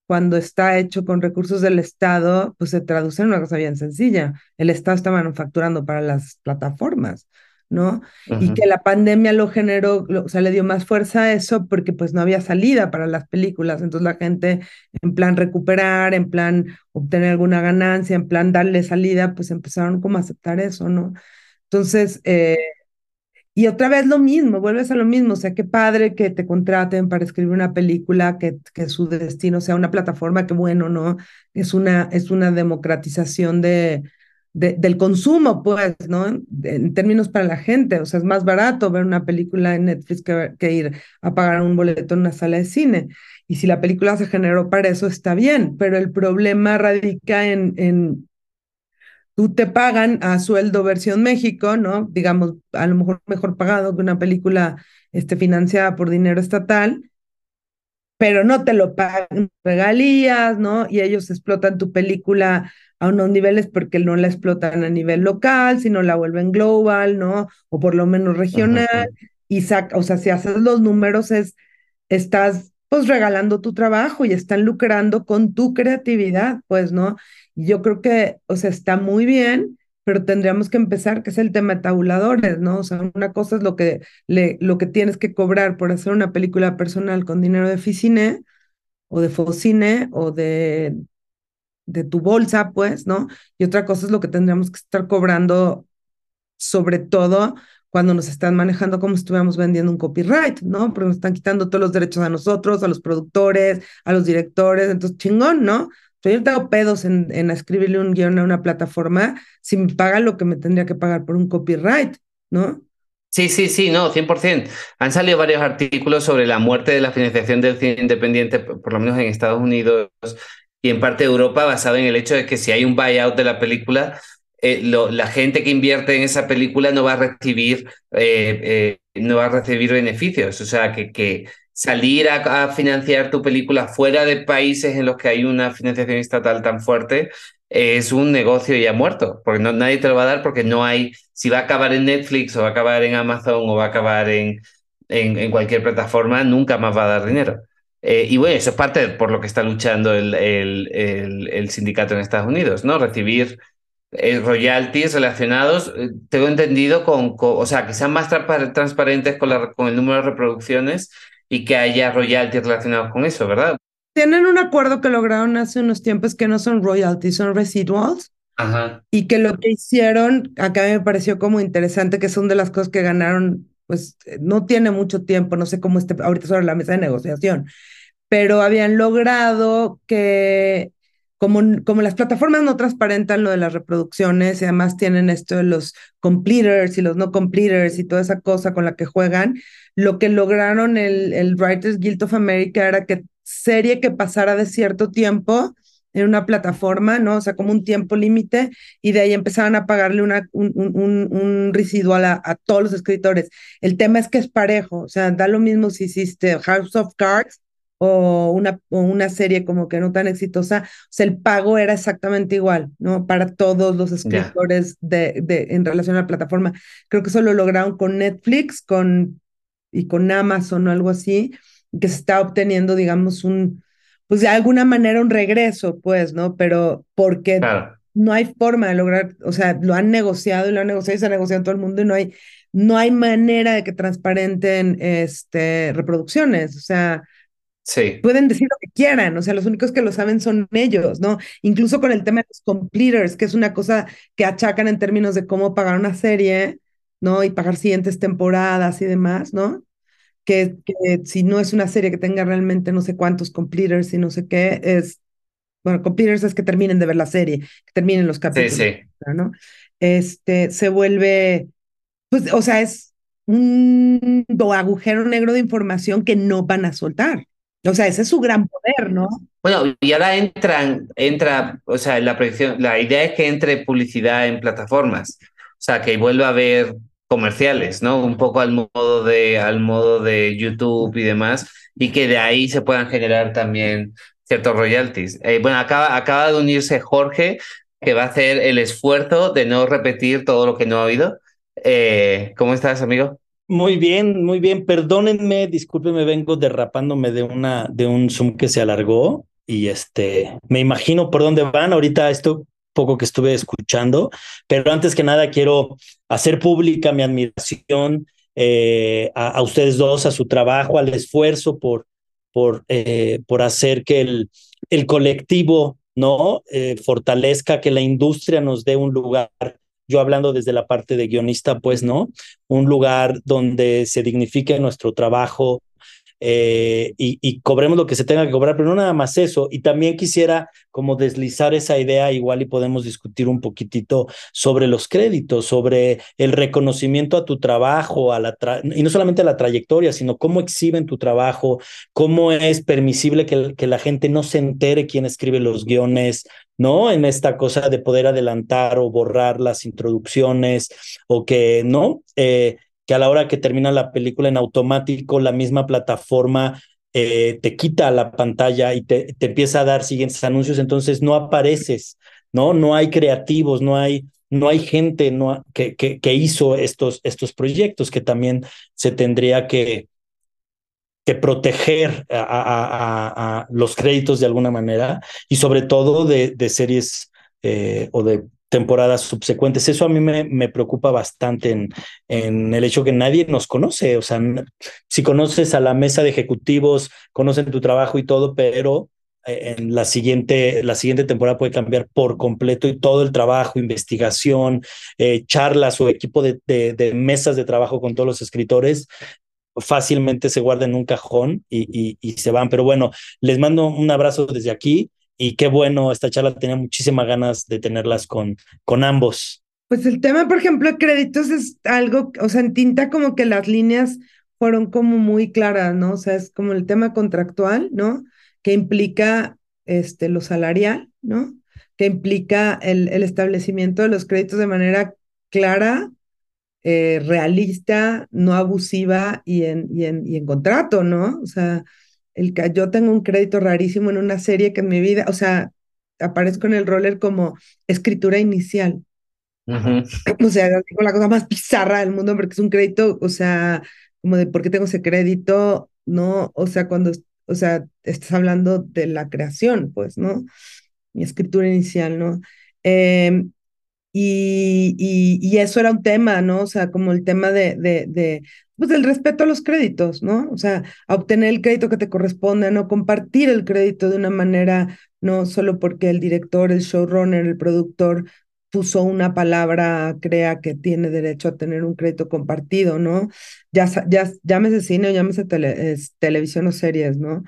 [SPEAKER 2] cuando está hecho con recursos del Estado, pues se traduce en una cosa bien sencilla. El Estado está manufacturando para las plataformas, ¿no? -huh. Y que la pandemia lo generó, lo, o sea, le dio más fuerza a eso porque pues no había salida para las películas. Entonces la gente, en plan recuperar, en plan obtener alguna ganancia, en plan darle salida, pues empezaron como a aceptar eso, ¿no? Entonces, eh, y otra vez lo mismo, vuelves a lo mismo, o sea, qué padre que te contraten para escribir una película, que, que su destino sea una plataforma, que bueno, ¿no? Es una, es una democratización de, de, del consumo, pues, ¿no? En términos para la gente, o sea, es más barato ver una película en Netflix que, que ir a pagar un boleto en una sala de cine. Y si la película se generó para eso, está bien, pero el problema radica en, en tú te pagan a sueldo versión México, ¿no? Digamos, a lo mejor mejor pagado que una película este, financiada por dinero estatal, pero no te lo pagan regalías, ¿no? Y ellos explotan tu película a unos niveles porque no la explotan a nivel local, sino la vuelven global, ¿no? O por lo menos regional. Y saca, o sea, si haces los números, es, estás pues regalando tu trabajo y están lucrando con tu creatividad, pues, ¿no? Yo creo que, o sea, está muy bien, pero tendríamos que empezar, que es el tema de tabuladores, ¿no? O sea, una cosa es lo que, le, lo que tienes que cobrar por hacer una película personal con dinero de Ficine o de Focine o de, de tu bolsa, pues, ¿no? Y otra cosa es lo que tendríamos que estar cobrando, sobre todo cuando nos están manejando como si estuviéramos vendiendo un copyright, ¿no? Porque nos están quitando todos los derechos a nosotros, a los productores, a los directores, entonces chingón, ¿no? Yo tengo pedos en, en escribirle un guion a una plataforma si me paga lo que me tendría que pagar por un copyright, ¿no?
[SPEAKER 1] Sí, sí, sí, no, 100%. Han salido varios artículos sobre la muerte de la financiación del cine independiente, por lo menos en Estados Unidos y en parte de Europa, basado en el hecho de que si hay un buyout de la película, eh, la gente que invierte en esa película no va a recibir, eh, eh, no va a recibir beneficios. O sea, que, que salir a, financiar tu película fuera de países en los que hay una financiación estatal tan fuerte es un negocio ya muerto, porque no, nadie te lo va a dar porque no hay, si va a acabar en Netflix o va a acabar en Amazon o va a acabar en, en, cualquier plataforma, nunca más va a dar dinero. y bueno, eso es parte por lo que está luchando el, el, el sindicato en Estados Unidos, ¿no? Recibir eh, royalties relacionados, eh, tengo entendido, con, o sea, que sean más transparentes con, la, con el número de reproducciones y que haya royalties relacionados con eso, ¿verdad?
[SPEAKER 2] Tienen un acuerdo que lograron hace unos tiempos que no son royalties, son residuals.
[SPEAKER 1] Ajá.
[SPEAKER 2] Y que lo que hicieron, acá me pareció como interesante, que son de las cosas que ganaron, pues eh, no tiene mucho tiempo, no sé cómo esté ahorita sobre la mesa de negociación, pero habían logrado que como, como las plataformas no transparentan lo de las reproducciones y además tienen esto de los completers y los no completers y toda esa cosa con la que juegan, lo que lograron el, el Writers Guild of America era que serie que pasara de cierto tiempo en una plataforma, ¿no? O sea, como un tiempo límite, y de ahí empezaban a pagarle una, un, un, un residual a, a, todos los escritores. El tema es que es parejo, o sea, da lo mismo si hiciste House of Cards o una, o una serie como que no tan exitosa, o sea, el pago era exactamente igual, ¿no? Para todos los escritores de, de, en relación a la plataforma. Creo que eso lo lograron con Netflix con, y con Amazon o algo así, que se está obteniendo, digamos, un, pues de alguna manera un regreso, pues, ¿no? Pero porque no hay forma de lograr, o sea, lo han negociado y lo han negociado y se ha negociado todo el mundo y no hay, no hay manera de que transparenten este, reproducciones, o sea, Pueden decir lo que quieran, o sea, los únicos que lo saben son ellos, ¿no? Incluso con el tema de los completers, que es una cosa que achacan en términos de cómo pagar una serie, ¿no? Y pagar siguientes temporadas y demás, ¿no? Que, que si no es una serie que tenga realmente no sé cuántos completers y no sé qué, es, bueno, completers es que terminen de ver la serie, que terminen los capítulos,
[SPEAKER 1] sí, sí.
[SPEAKER 2] ¿no? Este, se vuelve, pues, o sea, es un agujero negro de información que no van a soltar. O sea, ese es su gran poder, ¿no?
[SPEAKER 1] Bueno, y ahora entran, entra, o sea, la proyección, la idea es que entre publicidad en plataformas, o sea, que vuelva a haber comerciales, ¿no? Un poco al modo de, al modo de YouTube y demás, y que de ahí se puedan generar también ciertos royalties. Eh, bueno, acaba, acaba de unirse Jorge, que va a hacer el esfuerzo de no repetir todo lo que no ha oído. Eh, ¿Cómo estás, amigo?
[SPEAKER 4] Muy bien, muy bien. Perdónenme, discúlpenme, vengo derrapándome de una de un Zoom que se alargó y este me imagino por dónde van ahorita esto poco que estuve escuchando, pero antes que nada quiero hacer pública mi admiración eh, a, ustedes dos, a su trabajo, al esfuerzo por por eh, por hacer que el el colectivo no eh, fortalezca, que la industria nos dé un lugar yo hablando desde la parte de guionista, pues, ¿no? Un lugar donde se dignifique nuestro trabajo, eh, y, cobremos lo que se tenga que cobrar, pero no nada más eso. Y también quisiera como deslizar esa idea, igual y podemos discutir un poquitito sobre los créditos, sobre el reconocimiento a tu trabajo, a la y no solamente a la trayectoria, sino cómo exhiben tu trabajo, cómo es permisible que, que la gente no se entere quién escribe los guiones, ¿no? En esta cosa de poder adelantar o borrar las introducciones o que, ¿no? Eh, que a la hora que termina la película en automático, la misma plataforma eh, te quita la pantalla y te, empieza a dar siguientes anuncios, entonces no apareces, ¿no? No hay creativos, no hay, no hay gente no, que, que, hizo estos, estos proyectos que también se tendría que, que proteger a, a, a, los créditos de alguna manera y sobre todo de, de series eh, o de temporadas subsecuentes. Eso a mí me, me preocupa bastante en, en, el hecho que nadie nos conoce. O sea, si conoces a la mesa de ejecutivos, conocen tu trabajo y todo, pero eh, en la siguiente, la siguiente temporada puede cambiar por completo y todo el trabajo, investigación, eh, charlas o equipo de, de, mesas de trabajo con todos los escritores fácilmente se guarda en un cajón y, y, y se van. Pero bueno, les mando un abrazo desde aquí y qué bueno, esta charla tenía muchísimas ganas de tenerlas con, con ambos.
[SPEAKER 2] Pues el tema, por ejemplo, de créditos es algo, o sea, en tinta como que las líneas fueron como muy claras, ¿no? O sea, es como el tema contractual, ¿no? Que implica este, lo salarial, ¿no? Que implica el, el establecimiento de los créditos de manera clara, eh, realista, no abusiva y en, y, en, y en contrato, ¿no? O sea, el, yo tengo un crédito rarísimo en una serie que en mi vida, o sea, aparezco en el roller como escritura inicial. Uh -huh. O sea, digo la cosa más bizarra del mundo porque es un crédito, o sea, como de por qué tengo ese crédito, ¿no? O sea, cuando, o sea, estás hablando de la creación, pues, ¿no? Mi escritura inicial, ¿no? Eh, y, y, y, eso era un tema, ¿no? O sea, como el tema de, de, de pues el respeto a los créditos, ¿no? O sea, a obtener el crédito que te corresponde, no compartir el crédito de una manera, no solo porque el director, el showrunner, el productor puso una palabra, crea que tiene derecho a tener un crédito compartido, ¿no? Ya, ya llámese cine o llámese tele, es, televisión o series, ¿no?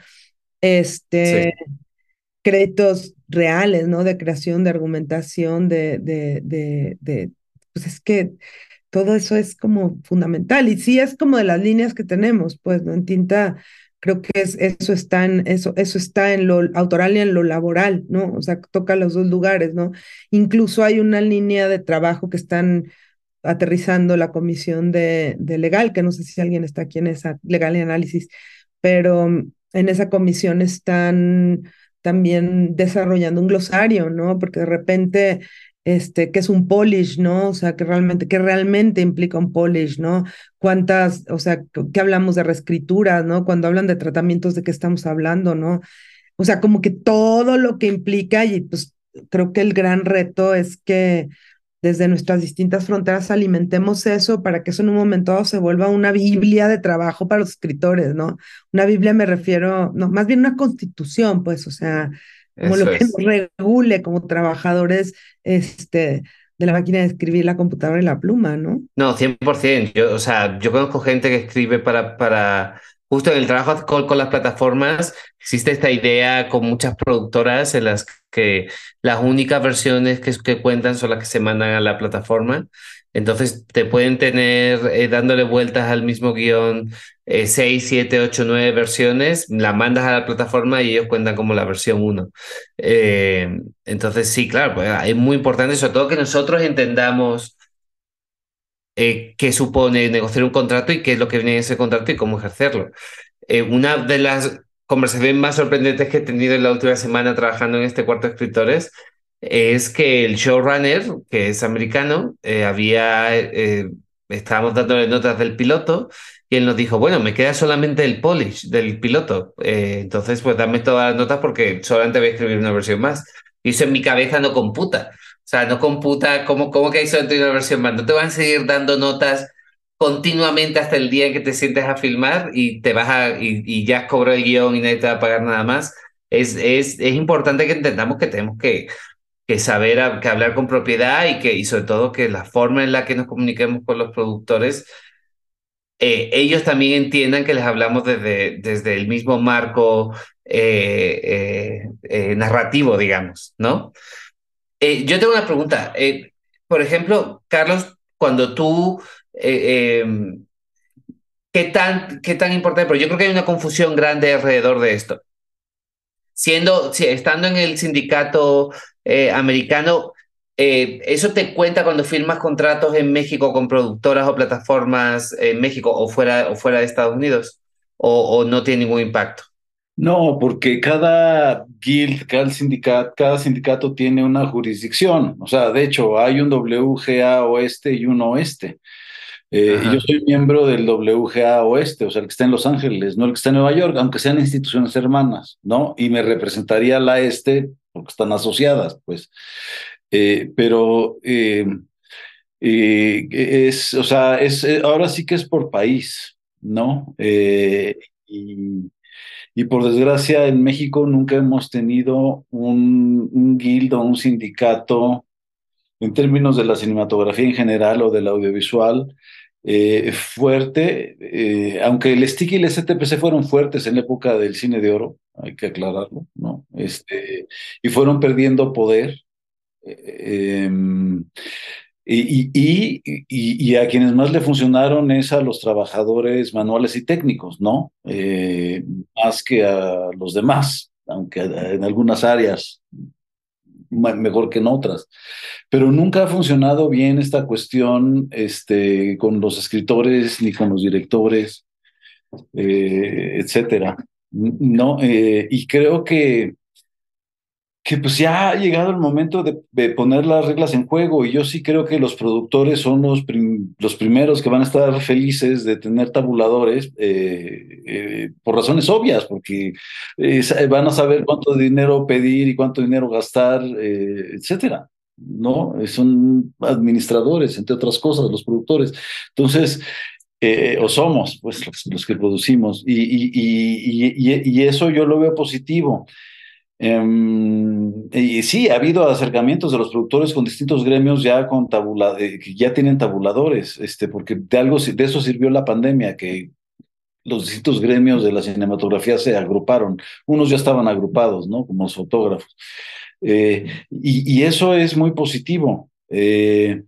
[SPEAKER 2] Este, sí. créditos reales, ¿no? De creación, de argumentación, de, de, de, pues es que todo eso es como fundamental y sí es como de las líneas que tenemos, pues, ¿no? En tinta creo que es, eso está en eso, eso está en lo autoral y en lo laboral, ¿no? O sea, toca los dos lugares, ¿no? Incluso hay una línea de trabajo que están aterrizando la comisión de, de legal, que no sé si alguien está aquí en esa legal y análisis, pero en esa comisión están también desarrollando un glosario, ¿no? Porque de repente este, que es un polish, ¿no? O sea, que realmente, que realmente implica un polish, ¿no? Cuántas, o sea, que hablamos de reescrituras, ¿no? Cuando hablan de tratamientos, ¿de qué estamos hablando, no? O sea, como que todo lo que implica, y pues creo que el gran reto es que desde nuestras distintas fronteras alimentemos eso para que eso en un momento dado se vuelva una Biblia de trabajo para los escritores, ¿no? Una Biblia me refiero, no, más bien una constitución, pues, o sea, como Eso lo que es. nos regule como trabajadores este, de la máquina de escribir, la computadora y la pluma, ¿no?
[SPEAKER 1] No, 100%. Yo, o sea, yo conozco gente que escribe para, para justo en el trabajo con, las plataformas, existe esta idea con muchas productoras en las que las únicas versiones que, cuentan son las que se mandan a la plataforma. Entonces te pueden tener eh, dándole vueltas al mismo guion eh, 6, 7, 8, 9 versiones, la mandas a la plataforma y ellos cuentan como la versión 1. Eh, entonces sí, claro, pues, es muy importante, sobre todo que nosotros entendamos eh, qué supone negociar un contrato y qué es lo que viene en ese contrato y cómo ejercerlo. Eh, una de las conversaciones más sorprendentes que he tenido en la última semana trabajando en este cuarto de escritores es que el showrunner, que es americano, eh, había, eh, estábamos dándole notas del piloto y él nos dijo, bueno, me queda solamente el polish del piloto, eh, entonces pues dame todas las notas porque solamente voy a escribir una versión más. Y eso en mi cabeza no computa. Sea, no computa, ¿cómo, cómo que solamente una versión más? No te van a seguir dando notas continuamente hasta el día en que te sientes a filmar y te vas a, y, ya cobró el guion y nadie te va a pagar nada más. Es, es, es importante que entendamos que tenemos que que saber que hablar con propiedad y que y sobre todo que la forma en la que nos comuniquemos con los productores eh, ellos también entiendan que les hablamos desde, desde el mismo marco eh, eh, narrativo, digamos, ¿no? Yo tengo una pregunta. por ejemplo, Carlos, cuando tú... Em, ¿Qué tan, ¿Qué tan importante? Pero yo creo que hay una confusión grande alrededor de esto. Siendo, estando en el sindicato americano, eh, ¿Eso te cuenta cuando firmas contratos en México con productoras o plataformas en México o fuera, o fuera de Estados Unidos? ¿O, no tiene ningún impacto?
[SPEAKER 3] No, porque cada guild, cada sindicato, cada sindicato tiene una jurisdicción. O sea, de hecho, hay un WGA oeste y un oeste. Eh, y yo soy miembro del WGA Oeste, o sea, el que está en Los Ángeles, no el que está en Nueva York, aunque sean instituciones hermanas, ¿no? Y me representaría la Este porque están asociadas, pues. Eh, pero eh, eh, es, o sea, es, ahora sí que es por país, ¿no? Y, y, por desgracia en México nunca hemos tenido un, un guildo, un sindicato, en términos de la cinematografía en general o del audiovisual, fuerte, aunque el STIC y el STPC fueron fuertes en la época del cine de oro, hay que aclararlo, ¿no? Este, y fueron perdiendo poder, Em, y, y, y, a quienes más le funcionaron es a los trabajadores manuales y técnicos, ¿no? Eh, más que a los demás, aunque en algunas áreas mejor que en otras. Pero nunca ha funcionado bien esta cuestión este, con los escritores ni con los directores, eh, etcétera. No, eh, y creo que que pues ya ha llegado el momento de, poner las reglas en juego y yo sí creo que los productores son los, los primeros que van a estar felices de tener tabuladores eh, eh, por razones obvias, porque eh, van a saber cuánto dinero pedir y cuánto dinero gastar, etcétera. ¿no? Son administradores, entre otras cosas, los productores. Entonces, o somos pues los, que producimos y, y, y, y, eso yo lo veo positivo. Em, y sí, ha habido acercamientos de los productores con distintos gremios ya con tabula, eh, que ya tienen tabuladores, este, porque de algo de eso sirvió la pandemia, que los distintos gremios de la cinematografía se agruparon. Unos ya estaban agrupados, ¿no? Como los fotógrafos. Eh, y, y, eso es muy positivo. Eh,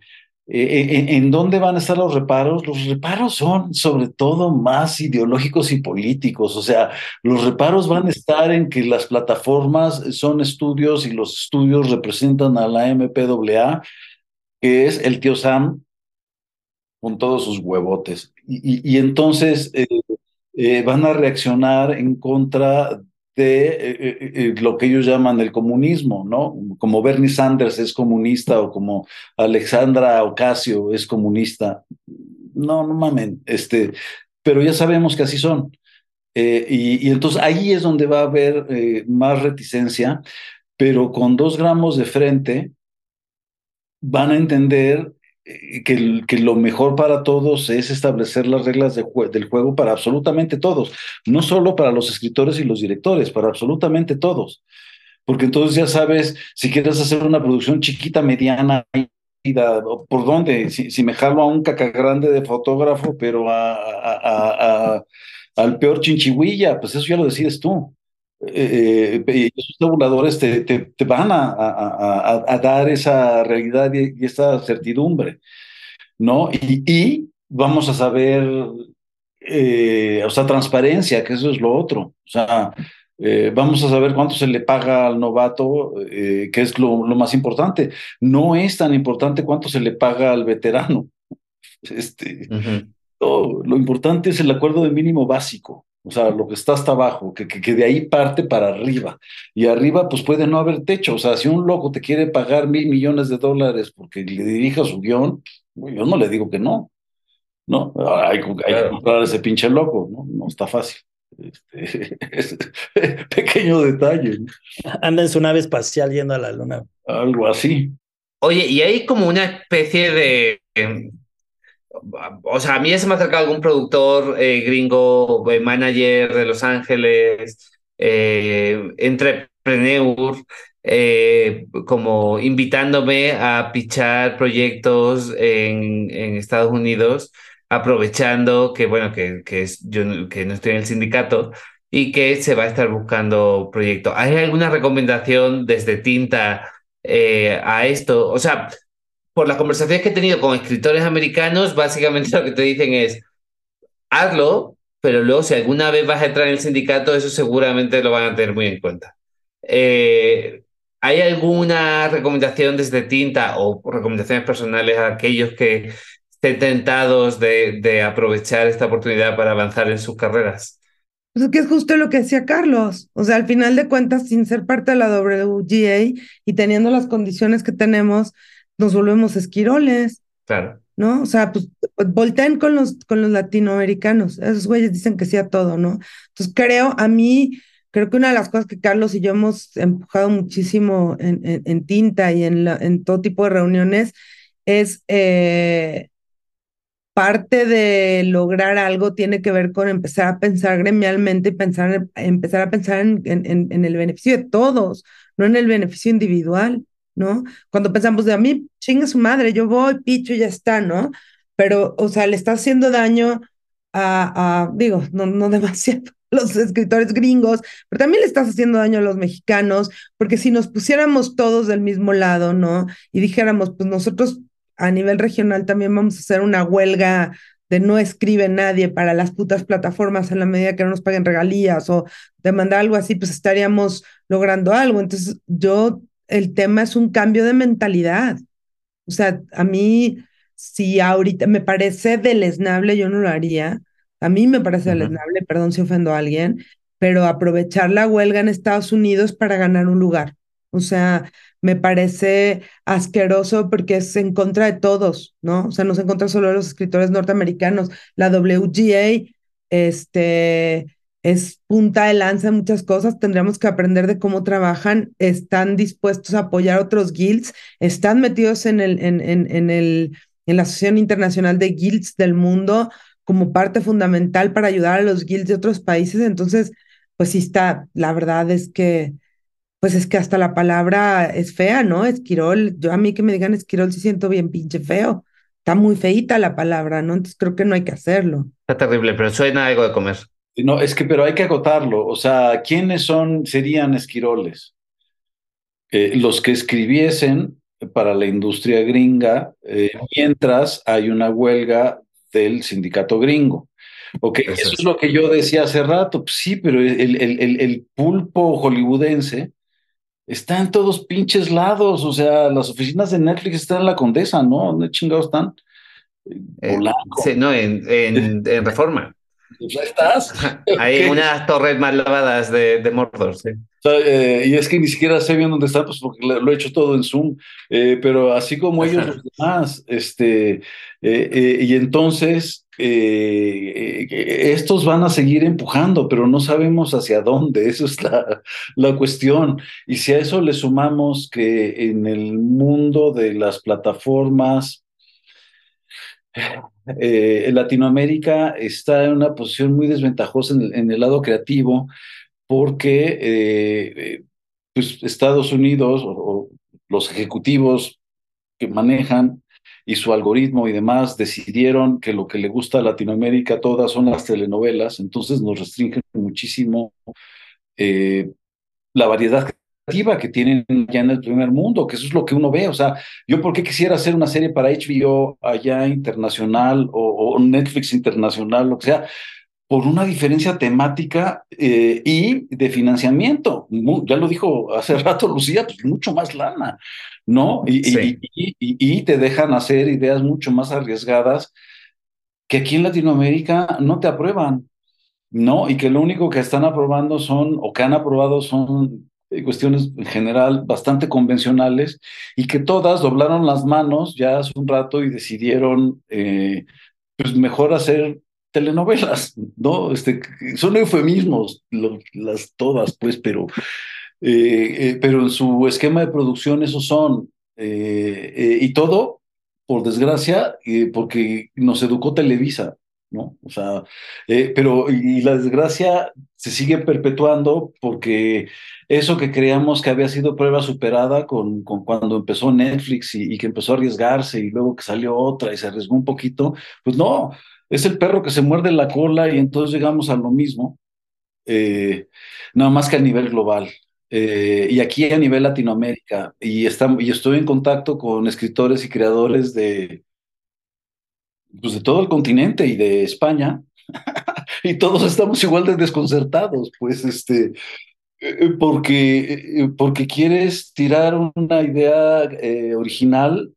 [SPEAKER 3] eh, eh, ¿En dónde van a estar los reparos? Los reparos son sobre todo más ideológicos y políticos, o sea, los reparos van a estar en que las plataformas son estudios y los estudios representan a la MPAA, que es el tío Sam con todos sus huevotes. Y, entonces eh, van a reaccionar en contra de eh, eh, eh, lo que ellos llaman el comunismo, ¿no? Como Bernie Sanders es comunista o como Alexandra Ocasio es comunista. No, no mamen, este, pero ya sabemos que así son. y, entonces ahí es donde va a haber más reticencia, pero con dos gramos de frente van a entender que, que, lo mejor para todos es establecer las reglas del juego para absolutamente todos, no solo para los escritores y los directores, para absolutamente todos. Porque entonces ya sabes, si quieres hacer una producción chiquita, mediana, por dónde, si, me jalo a un caca grande de fotógrafo, pero a, al peor chinchihuilla, pues eso ya lo decides tú. Eh, eh esos tabuladores te, te, van a, a, dar esa realidad y, esa certidumbre, ¿no? Y, vamos a saber, eh, o sea, transparencia, que eso es lo otro, o sea, eh, vamos a saber cuánto se le paga al novato, que es lo, lo, más importante. No es tan importante cuánto se le paga al veterano. Este, lo importante es el acuerdo de mínimo básico. O sea, lo que está hasta abajo, que, que, de ahí parte para arriba. Y arriba, pues puede no haber techo. O sea, si un loco te quiere pagar mil millones de dólares porque le dirija su guion, yo no le digo que no. No, hay, que comprar ese pinche loco, ¿no? No está fácil. Este, pequeño detalle.
[SPEAKER 4] Anda en su nave espacial yendo a la luna.
[SPEAKER 3] Algo así.
[SPEAKER 1] Oye, y hay como una especie de em, o sea, a mí se me ha acercado algún productor eh, gringo, eh, manager de Los Ángeles, eh, entrepreneur, como invitándome a pichar proyectos en, Estados Unidos aprovechando que, bueno, que, que, es, yo que no estoy en el sindicato y que se va a estar buscando proyecto. ¿Hay alguna recomendación desde Tinta eh, a esto? O sea, por las conversaciones que he tenido con escritores americanos, básicamente lo que te dicen es, hazlo, pero luego si alguna vez vas a entrar en el sindicato, eso seguramente lo van a tener muy en cuenta. Eh, ¿Hay alguna recomendación desde Tinta o recomendaciones personales a aquellos que estén tentados de, de aprovechar esta oportunidad para avanzar en sus carreras?
[SPEAKER 2] Pues es que es justo lo que decía Carlos. O sea, al final de cuentas, sin ser parte de la WGA y teniendo las condiciones que tenemos, nos volvemos esquiroles.
[SPEAKER 1] Claro.
[SPEAKER 2] ¿No? O sea, pues volteen con los, con los latinoamericanos. Esos güeyes dicen que sí a todo, ¿no? Entonces creo, a mí, creo que una de las cosas que Carlos y yo hemos empujado muchísimo en, en, tinta y en, la, en todo tipo de reuniones es eh, parte de lograr algo tiene que ver con empezar a pensar gremialmente y pensar, empezar a pensar en, en, en, el beneficio de todos, no en el beneficio individual, ¿no? Cuando pensamos de a mí, chinga su madre, yo voy, picho y ya está, ¿no? Pero, o sea, le está haciendo daño a, a digo, no, no demasiado los escritores gringos, pero también le estás haciendo daño a los mexicanos, porque si nos pusiéramos todos del mismo lado, ¿no? Y dijéramos, pues nosotros a nivel regional también vamos a hacer una huelga de no escribe nadie para las putas plataformas en la medida que no nos paguen regalías o demandar algo así, pues estaríamos logrando algo. Entonces, yo, el tema es un cambio de mentalidad. O sea, a mí, si ahorita me parece deleznable, yo no lo haría. A mí me parece deleznable, perdón si ofendo a alguien, pero aprovechar la huelga en Estados Unidos para ganar un lugar. O sea, me parece asqueroso porque es en contra de todos, ¿no? O sea, no se encuentra solo de los escritores norteamericanos. La WGA este, es punta de lanza en muchas cosas. Tendríamos que aprender de cómo trabajan. Están dispuestos a apoyar otros guilds. Están metidos en, el, en, en, en, el, en la Asociación Internacional de Guilds del Mundo como parte fundamental para ayudar a los guilds de otros países. Entonces, pues sí está, la verdad es que pues es que hasta la palabra es fea, ¿no? Esquirol, yo a mí que me digan esquirol sí siento bien pinche feo. Está muy feita la palabra, ¿no? Entonces creo que no hay que hacerlo.
[SPEAKER 1] Está terrible, pero suena algo de comer.
[SPEAKER 3] No, es que, pero hay que agotarlo. O sea, ¿quiénes son, serían esquiroles? Eh, los que escribiesen para la industria gringa, eh, mientras hay una huelga del sindicato gringo. Ok, eso, es. lo que yo decía hace rato. Pues sí, pero el, el, el, el pulpo hollywoodense Está en todos pinches lados, o sea, las oficinas de Netflix están en la Condesa, ¿no? ¿Dónde chingados están?
[SPEAKER 1] Eh, sí, no, en, en, en Reforma.
[SPEAKER 3] Pues ahí estás.
[SPEAKER 1] Hay unas torres mal lavadas de, de Mordor, sí.
[SPEAKER 3] O sea, eh, y es que ni siquiera sé bien dónde están, pues porque lo, he hecho todo en Zoom, eh, pero así como ellos los demás, este, eh, y entonces estos van a seguir empujando, pero no sabemos hacia dónde, eso es la, la cuestión. Y si a eso le sumamos que en el mundo de las plataformas, eh, Latinoamérica está en una posición muy desventajosa en el, lado creativo porque eh, pues Estados Unidos o, los ejecutivos que manejan y su algoritmo y demás decidieron que lo que le gusta a Latinoamérica todas son las telenovelas, entonces nos restringen muchísimo eh, la variedad que tienen ya en el primer mundo, que eso es lo que uno ve. O sea, yo por qué quisiera hacer una serie para HBO allá internacional o, o Netflix internacional, lo que sea, por una diferencia temática eh, y de financiamiento. Ya lo dijo hace rato Lucía, pues mucho más lana, ¿no? Y, sí. y, y, y, te dejan hacer ideas mucho más arriesgadas que aquí en Latinoamérica no te aprueban, ¿no? Y que lo único que están aprobando son, o que han aprobado son cuestiones en general bastante convencionales y que todas doblaron las manos ya hace un rato y decidieron eh, pues mejor hacer telenovelas, ¿no? Este, son eufemismos, las todas, pues, pero, eh, eh, pero en su esquema de producción esos son. y todo, por desgracia, porque nos educó Televisa, ¿no? O sea, eh, pero y la desgracia se sigue perpetuando porque eso que creíamos que había sido prueba superada con, con cuando empezó Netflix y, que empezó a arriesgarse y luego que salió otra y se arriesgó un poquito, pues no, es el perro que se muerde la cola y entonces llegamos a lo mismo, eh, nada más que a nivel global. Eh, y aquí a nivel Latinoamérica. Y, y estoy en contacto con escritores y creadores de, pues de todo el continente y de España. y todos estamos igual de desconcertados, pues, este, eh, porque, porque quieres tirar una idea original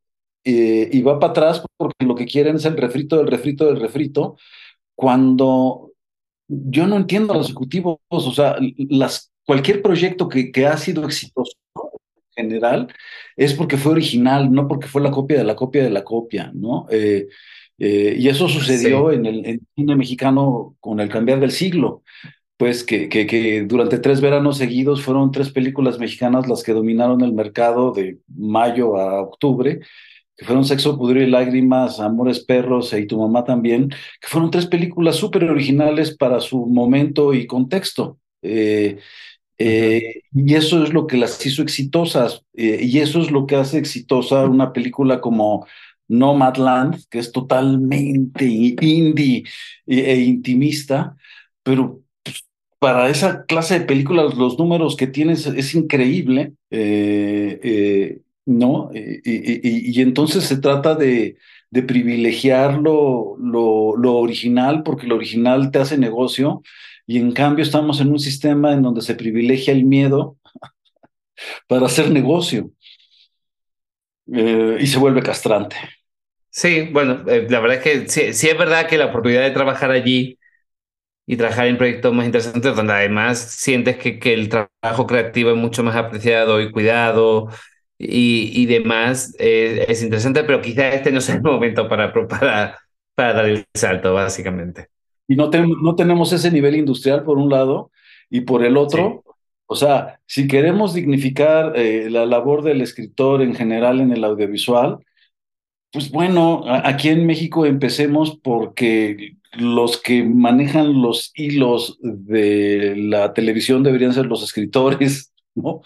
[SPEAKER 3] y va para atrás porque lo que quieren es el refrito del refrito del refrito, cuando yo no entiendo a los ejecutivos, o sea, las, cualquier proyecto que, que ha sido exitoso en general es porque fue original, no porque fue la copia de la copia de la copia, ¿no? Eh, eh, y eso sucedió en el cine mexicano con el cambiar del siglo, pues que, que, que, durante tres veranos seguidos fueron tres películas mexicanas las que dominaron el mercado de mayo a octubre, que fueron Sexo, Pudrido y Lágrimas, Amores Perros e y Tu Mamá también, que fueron tres películas súper originales para su momento y contexto. Eh, eh, y eso es lo que las hizo exitosas, eh, y eso es lo que hace exitosa una película como Nomadland, que es totalmente indie e, intimista, pero pues, para esa clase de películas los números que tienes es increíble. ¿no? Y, entonces se trata de, privilegiar lo, lo, original porque lo original te hace negocio y en cambio estamos en un sistema en donde se privilegia el miedo para hacer negocio eh, y se vuelve castrante.
[SPEAKER 1] Sí, bueno, eh, la verdad es que sí, sí, es verdad que la oportunidad de trabajar allí y trabajar en proyectos más interesantes donde además sientes que, que el trabajo creativo es mucho más apreciado y cuidado y, demás eh, es interesante, pero quizá este no sea el momento para, para, para dar el salto, básicamente.
[SPEAKER 3] Y no, no tenemos ese nivel industrial por un lado, y por el otro, o sea, si queremos dignificar eh, la labor del escritor en general en el audiovisual, pues bueno, aquí en México empecemos porque los que manejan los hilos de la televisión deberían ser los escritores ¿no?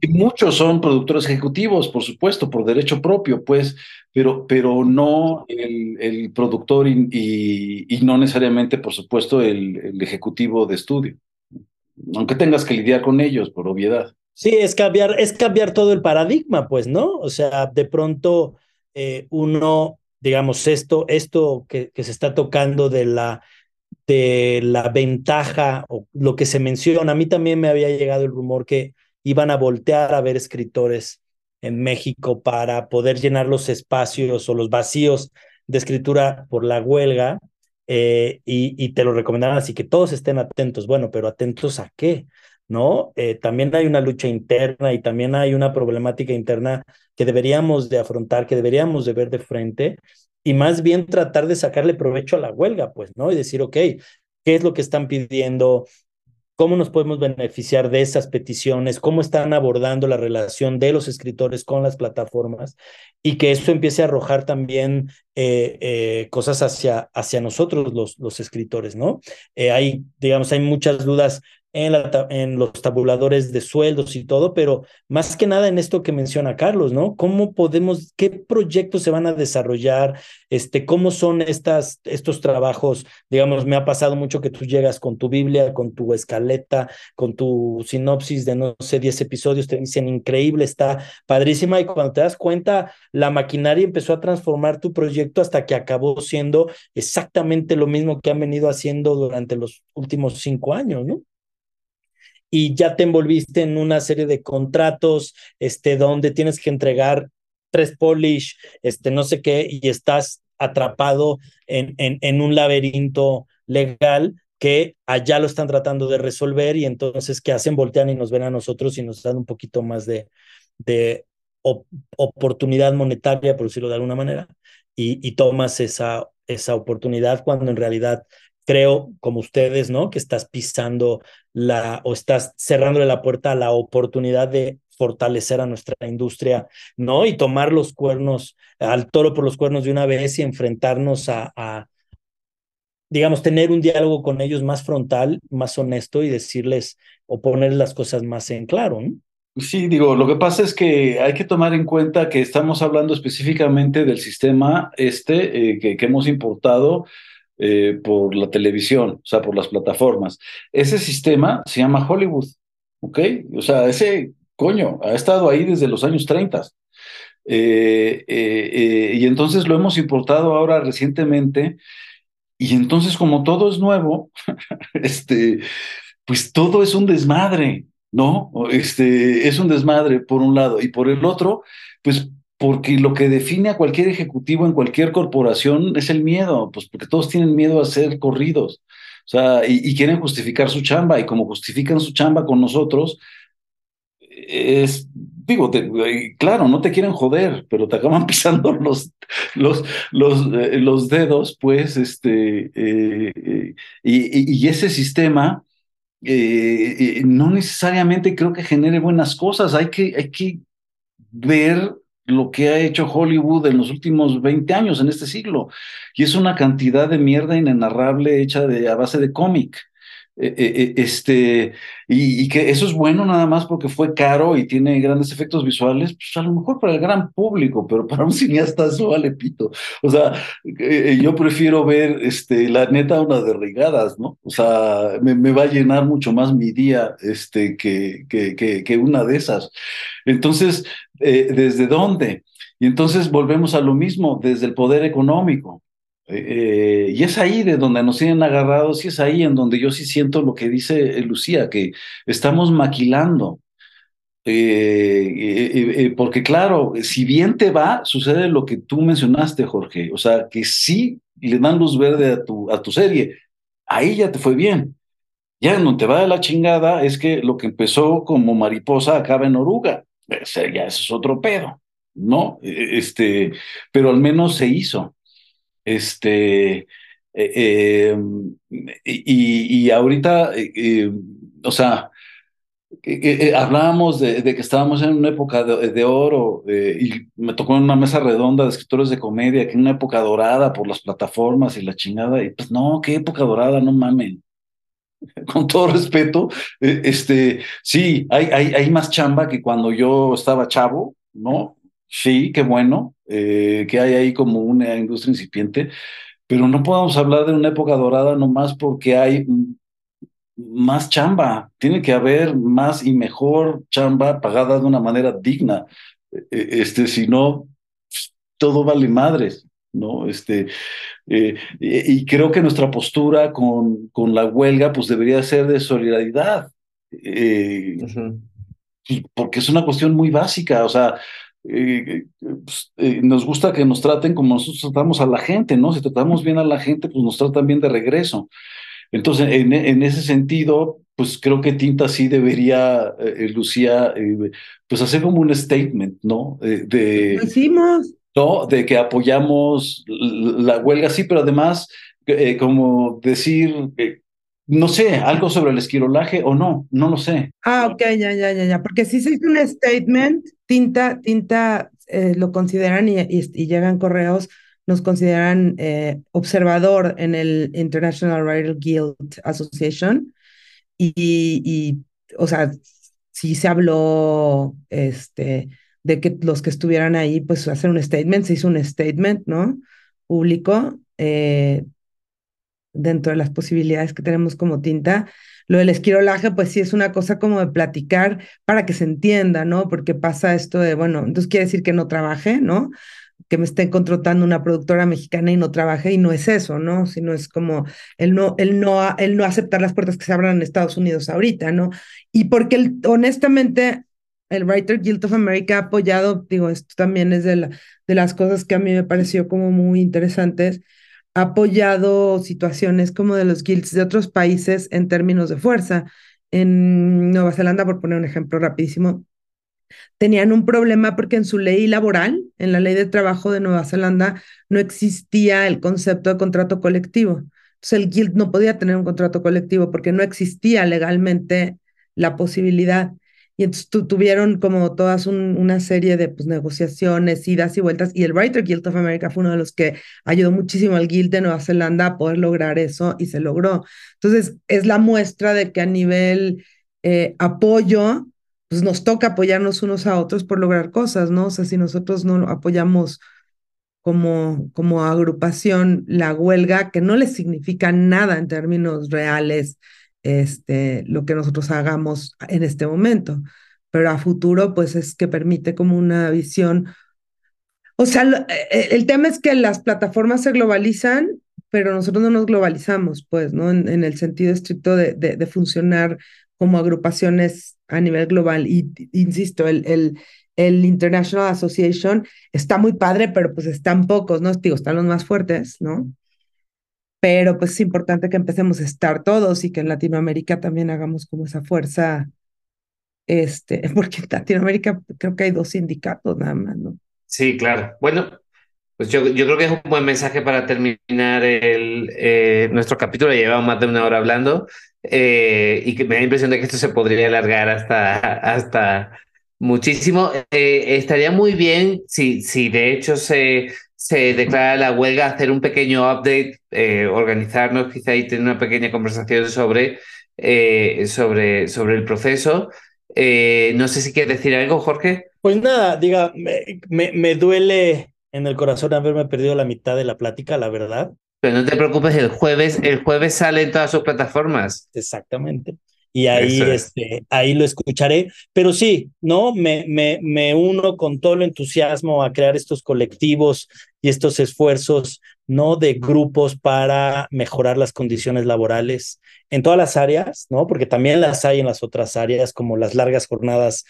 [SPEAKER 3] Y muchos son productores ejecutivos, por supuesto, por derecho propio, pues, pero, pero no el, el productor y, y, no necesariamente, por supuesto, el, el, ejecutivo de estudio, aunque tengas que lidiar con ellos, por obviedad.
[SPEAKER 4] Sí, es cambiar, es cambiar todo el paradigma, pues, ¿no? O sea, de pronto eh, uno, digamos, esto, esto que, que se está tocando de la de la ventaja o lo que se menciona. A mí también me había llegado el rumor que iban a voltear a ver escritores en México para poder llenar los espacios o los vacíos de escritura por la huelga eh, y, te lo recomendaron así que todos estén atentos. Bueno, pero atentos a qué, ¿no? Eh, también hay una lucha interna y también hay una problemática interna que deberíamos de afrontar, que deberíamos de ver de frente y más bien tratar de sacarle provecho a la huelga, pues, ¿no? Y decir, ok, ¿qué es lo que están pidiendo? ¿Cómo nos podemos beneficiar de esas peticiones? ¿Cómo están abordando la relación de los escritores con las plataformas? Y que eso empiece a arrojar también eh, eh, cosas hacia, hacia nosotros, los, los escritores, ¿no? Eh, hay, digamos, hay muchas dudas en, los tabuladores de sueldos y todo, pero más que nada en esto que menciona Carlos, ¿no? ¿Cómo podemos, qué proyectos se van a desarrollar? Este, ¿Cómo son estas, estos trabajos? Digamos, me ha pasado mucho que tú llegas con tu Biblia, con tu escaleta, con tu sinopsis de, no sé, 10 episodios, te dicen increíble, está padrísima, y cuando te das cuenta, la maquinaria empezó a transformar tu proyecto hasta que acabó siendo exactamente lo mismo que han venido haciendo durante los últimos cinco años, ¿no? Y ya te envolviste en una serie de contratos, este, donde tienes que entregar tres polish, este, no sé qué, y estás atrapado en, en, en un laberinto legal que allá lo están tratando de resolver y entonces ¿qué hacen? Voltean y nos ven a nosotros y nos dan un poquito más de, de oportunidad monetaria, por decirlo de alguna manera, y, y tomas esa, esa oportunidad cuando en realidad creo, como ustedes, ¿no? Que estás pisando la o estás cerrándole la puerta a la oportunidad de fortalecer a nuestra industria, ¿no? Y tomar los cuernos, al toro por los cuernos de una vez y enfrentarnos a, a digamos, tener un diálogo con ellos más frontal, más honesto y decirles o poner las cosas más en claro, ¿no?
[SPEAKER 3] Sí, digo, lo que pasa es que hay que tomar en cuenta que estamos hablando específicamente del sistema este eh, que, que, hemos importado eh, por la televisión, o sea, por las plataformas. Ese sistema se llama Hollywood, ¿ok? O sea, ese coño ha estado ahí desde los años 30. Eh, y entonces lo hemos importado ahora recientemente. Y entonces, como todo es nuevo, este, pues todo es un desmadre. ¿no? Este, es un desmadre por un lado y por el otro, pues porque lo que define a cualquier ejecutivo en cualquier corporación es el miedo, pues porque todos tienen miedo a ser corridos, o sea, y, quieren justificar su chamba y como justifican su chamba con nosotros, es, digo, claro, no te quieren joder, pero te acaban pisando los, los, los, eh, los dedos, pues, este, eh, eh, y, y, ese sistema eh, eh, no necesariamente creo que genere buenas cosas. Hay que, hay que ver lo que ha hecho Hollywood en los últimos 20 años, en este siglo. Y es una cantidad de mierda inenarrable hecha de, a base de cómic. Eh, eh, eh, este, y, que eso es bueno nada más porque fue caro y tiene grandes efectos visuales, pues a lo mejor para el gran público, pero para un cineasta eso vale pito. O sea, yo prefiero ver, este, la neta, una de regadas, ¿no? O sea, me, va a llenar mucho más mi día este, que, que, que, que una de esas. Entonces, ¿desde dónde? Y entonces volvemos a lo mismo, desde el poder económico. Eh, y es ahí de donde nos tienen agarrados y es ahí en donde yo sí siento lo que dice Lucía, que estamos maquilando. Eh, eh, porque claro, si bien te va, sucede lo que tú mencionaste, Jorge. O sea, que sí le dan luz verde a tu, a tu serie. Ahí ya te fue bien. Ya donde te va de la chingada es que lo que empezó como mariposa acaba en oruga. Ya eso es otro pedo, ¿no? Este, pero al menos se hizo. Este, eh, em, y, ahorita, eh, eh, o sea, hablábamos de, que estábamos en una época de, oro y me tocó en una mesa redonda de escritores de comedia, que en una época dorada por las plataformas y la chingada, y pues no, qué época dorada, no mamen. Con todo respeto, este, sí, hay, hay, hay más chamba que cuando yo estaba chavo, ¿no? Sí, qué bueno eh, que hay ahí como una industria incipiente, pero no podemos hablar de una época dorada nomás porque hay más chamba. Tiene que haber más y mejor chamba pagada de una manera digna. E, e, este, si no, todo vale madres. ¿no? Este, eh, y, creo que nuestra postura con, con la huelga pues debería ser de solidaridad, eh, porque es una cuestión muy básica, o sea, eh, pues, eh, nos gusta que nos traten como nosotros tratamos a la gente, ¿no? Si tratamos bien a la gente, pues nos tratan bien de regreso. Entonces, en, en ese sentido, pues creo que Tinta sí debería, Lucía, pues hacer como un statement, ¿no? de,
[SPEAKER 2] decimos.
[SPEAKER 3] ¿No? De que apoyamos la huelga, sí, pero además, como decir, no sé, algo sobre el esquirolaje o no, no lo sé.
[SPEAKER 2] Ah, ok, ya, ya, ya, ya, porque si se hizo un statement, Tinta, Tinta eh, lo consideran y, llegan correos, nos consideran eh, observador en el International Writer Guild Association y, y, o sea, sí se habló este, de que los que estuvieran ahí, pues hacer un statement, se hizo un statement, ¿no? Público. Eh, dentro de las posibilidades que tenemos como tinta. Lo del esquirolaje, pues sí es una cosa como de platicar para que se entienda, ¿no? Porque pasa esto de, bueno, entonces quiere decir que no trabaje, ¿no? que me estén contratando una productora mexicana y no trabaje, y no es eso, ¿no? Sino es como el no, el no, el no aceptar las puertas que se abran en Estados Unidos ahorita, ¿no? Y porque honestamente el Writer Guild of America ha apoyado, digo, esto también es de, la, de las cosas que a mí me pareció como muy interesantes, ha apoyado situaciones como de los guilds de otros países en términos de fuerza. En Nueva Zelanda, por poner un ejemplo rapidísimo, tenían un problema porque en su ley laboral, en la ley de trabajo de Nueva Zelanda, no existía el concepto de contrato colectivo. Entonces el guild no podía tener un contrato colectivo porque no existía legalmente la posibilidad. Y entonces tuvieron como todas una serie de pues, negociaciones, idas y vueltas. Y el Writer Guild of America fue uno de los que ayudó muchísimo al Guild de Nueva Zelanda a poder lograr eso y se logró. Entonces, es la muestra de que a nivel eh, apoyo, pues nos toca apoyarnos unos a otros por lograr cosas, ¿no? O sea, si nosotros no apoyamos como, como agrupación la huelga, que no le significa nada en términos reales este, lo que nosotros hagamos en este momento, pero a futuro pues es que permite como una visión. O sea, eh, el tema es que las plataformas se globalizan, pero nosotros no nos globalizamos, pues, ¿no? En, el sentido estricto de, funcionar como agrupaciones a nivel global. Y insisto, el, el, el International Association está muy padre, pero pues están pocos, ¿no? Digo, están los más fuertes, ¿no? Pero pues es importante que empecemos a estar todos y que en Latinoamérica también hagamos como esa fuerza, este, porque en Latinoamérica creo que hay dos sindicatos nada más, ¿no?
[SPEAKER 1] Sí, claro. Bueno, pues yo, yo creo que es un buen mensaje para terminar el, eh, nuestro capítulo. Llevamos más de una hora hablando eh, y que me da la impresión de que esto se podría alargar hasta, hasta muchísimo. Eh, estaría muy bien si, si de hecho se, se declara la huelga, hacer un pequeño update, eh, organizarnos quizá y tener una pequeña conversación sobre, eh, sobre, sobre el proceso. Eh, no sé si quieres decir algo, Jorge.
[SPEAKER 4] Pues nada, diga, me, me, me, duele en el corazón haberme perdido la mitad de la plática, la verdad.
[SPEAKER 1] Pero no te preocupes, el jueves, el jueves sale en todas sus plataformas.
[SPEAKER 4] Exactamente y ahí, este, ahí lo escucharé. Pero sí, ¿no? Me, me, me uno con todo el entusiasmo a crear estos colectivos y estos esfuerzos, ¿no? De grupos para mejorar las condiciones laborales en todas las áreas, ¿no? Porque también las hay en las otras áreas, como las largas jornadas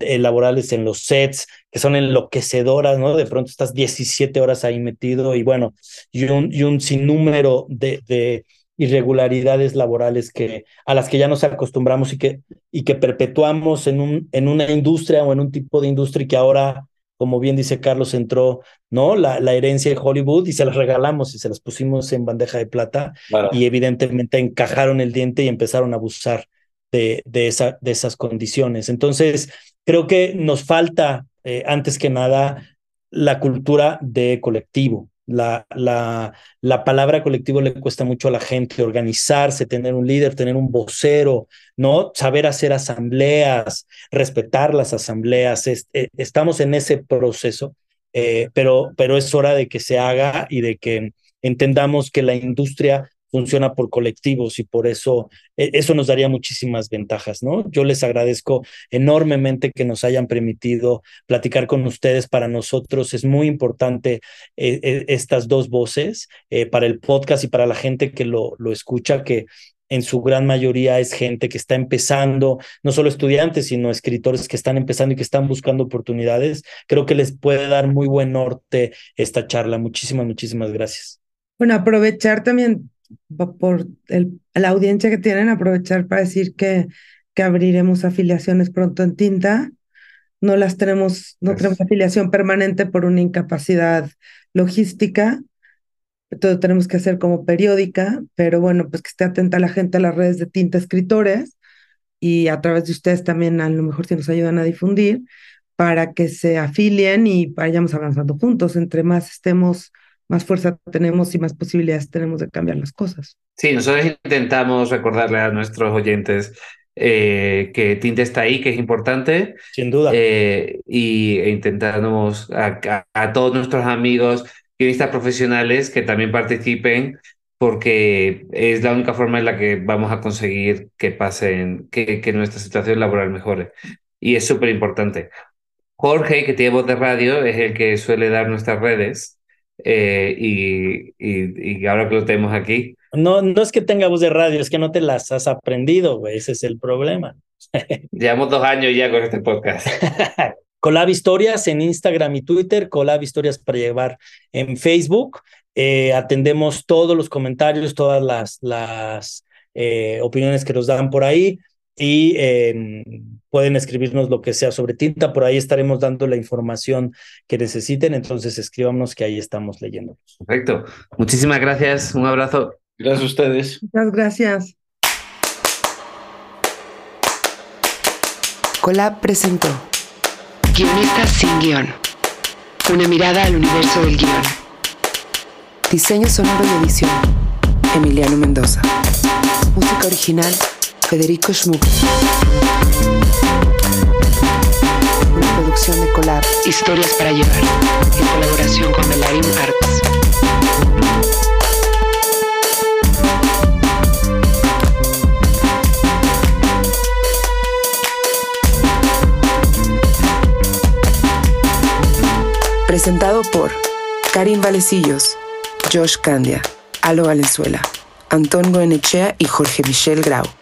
[SPEAKER 4] eh, laborales en los sets, que son enloquecedoras, ¿no? De pronto estás 17 horas ahí metido y bueno, y un, y un sinnúmero de, de irregularidades laborales que, a las que ya nos acostumbramos y que, y que perpetuamos en, un, en una industria o en un tipo de industria que ahora, como bien dice Carlos, entró ¿no? la, la herencia de Hollywood y se las regalamos y se las pusimos en bandeja de plata claro. y evidentemente encajaron el diente y empezaron a abusar de, de, esa, de esas condiciones. Entonces, creo que nos falta, eh, antes que nada, la cultura de colectivo, la, la, la, palabra colectivo le cuesta mucho a la gente, organizarse, tener un líder, tener un vocero, ¿no? Saber hacer asambleas, respetar las asambleas. Eh, estamos en ese proceso, eh, pero, pero es hora de que se haga y de que entendamos que la industria funciona por colectivos y por eso e, eso nos daría muchísimas ventajas, ¿no? Yo les agradezco enormemente que nos hayan permitido platicar con ustedes. Para nosotros es muy importante eh, estas dos voces eh, para el podcast y para la gente que lo, lo escucha, que en su gran mayoría es gente que está empezando, no solo estudiantes, sino escritores que están empezando y que están buscando oportunidades. Creo que les puede dar muy buen norte esta charla. Muchísimas, muchísimas gracias.
[SPEAKER 2] Bueno, aprovechar también por el, la audiencia que tienen, aprovechar para decir que, que abriremos afiliaciones pronto en tinta. No las tenemos, no tenemos afiliación permanente por una incapacidad logística. Todo tenemos que hacer como periódica, pero bueno, pues que esté atenta la gente a las redes de tinta escritores y a través de ustedes también a lo mejor si nos ayudan a difundir para que se afilien y vayamos avanzando juntos. Entre más estemos más fuerza tenemos y más posibilidades tenemos de cambiar las cosas.
[SPEAKER 1] Sí, nosotros intentamos recordarle a nuestros oyentes eh, que Tinte está ahí, que es importante.
[SPEAKER 4] Sin duda.
[SPEAKER 1] Eh, y e intentamos a, a, a, todos nuestros amigos guionistas profesionales que también participen, porque es la única forma en la que vamos a conseguir que pasen, que, que nuestra situación laboral mejore. Y es súper importante. Jorge, que tiene voz de radio, es el que suele dar nuestras redes. Eh, y, y, y, ahora que lo tenemos aquí.
[SPEAKER 4] No, no es que tenga voz de radio, es que no te las has aprendido, güey. Ese es el problema.
[SPEAKER 1] Llevamos dos años ya con este podcast.
[SPEAKER 4] Colab Historias en Instagram y Twitter, Colab Historias para llevar en Facebook. Eh, atendemos todos los comentarios, todas las, las eh, opiniones que nos dan por ahí y eh, pueden escribirnos lo que sea sobre tinta, por ahí estaremos dando la información que necesiten, entonces escríbanos que ahí estamos leyéndolos.
[SPEAKER 1] Perfecto, muchísimas gracias, un abrazo.
[SPEAKER 3] Gracias a ustedes.
[SPEAKER 2] Muchas gracias.
[SPEAKER 5] Colab presentó Guionistas sin guion. Una mirada al universo del guion. Diseño sonoro y edición. Emiliano Mendoza. Música original Federico Schmuck. Historias para llevar, en colaboración con Melarim Arts. Presentado por Karim Valecillos, Josh Candia, Alo Valenzuela, Antón Goenechea y Jorge Michel Grau.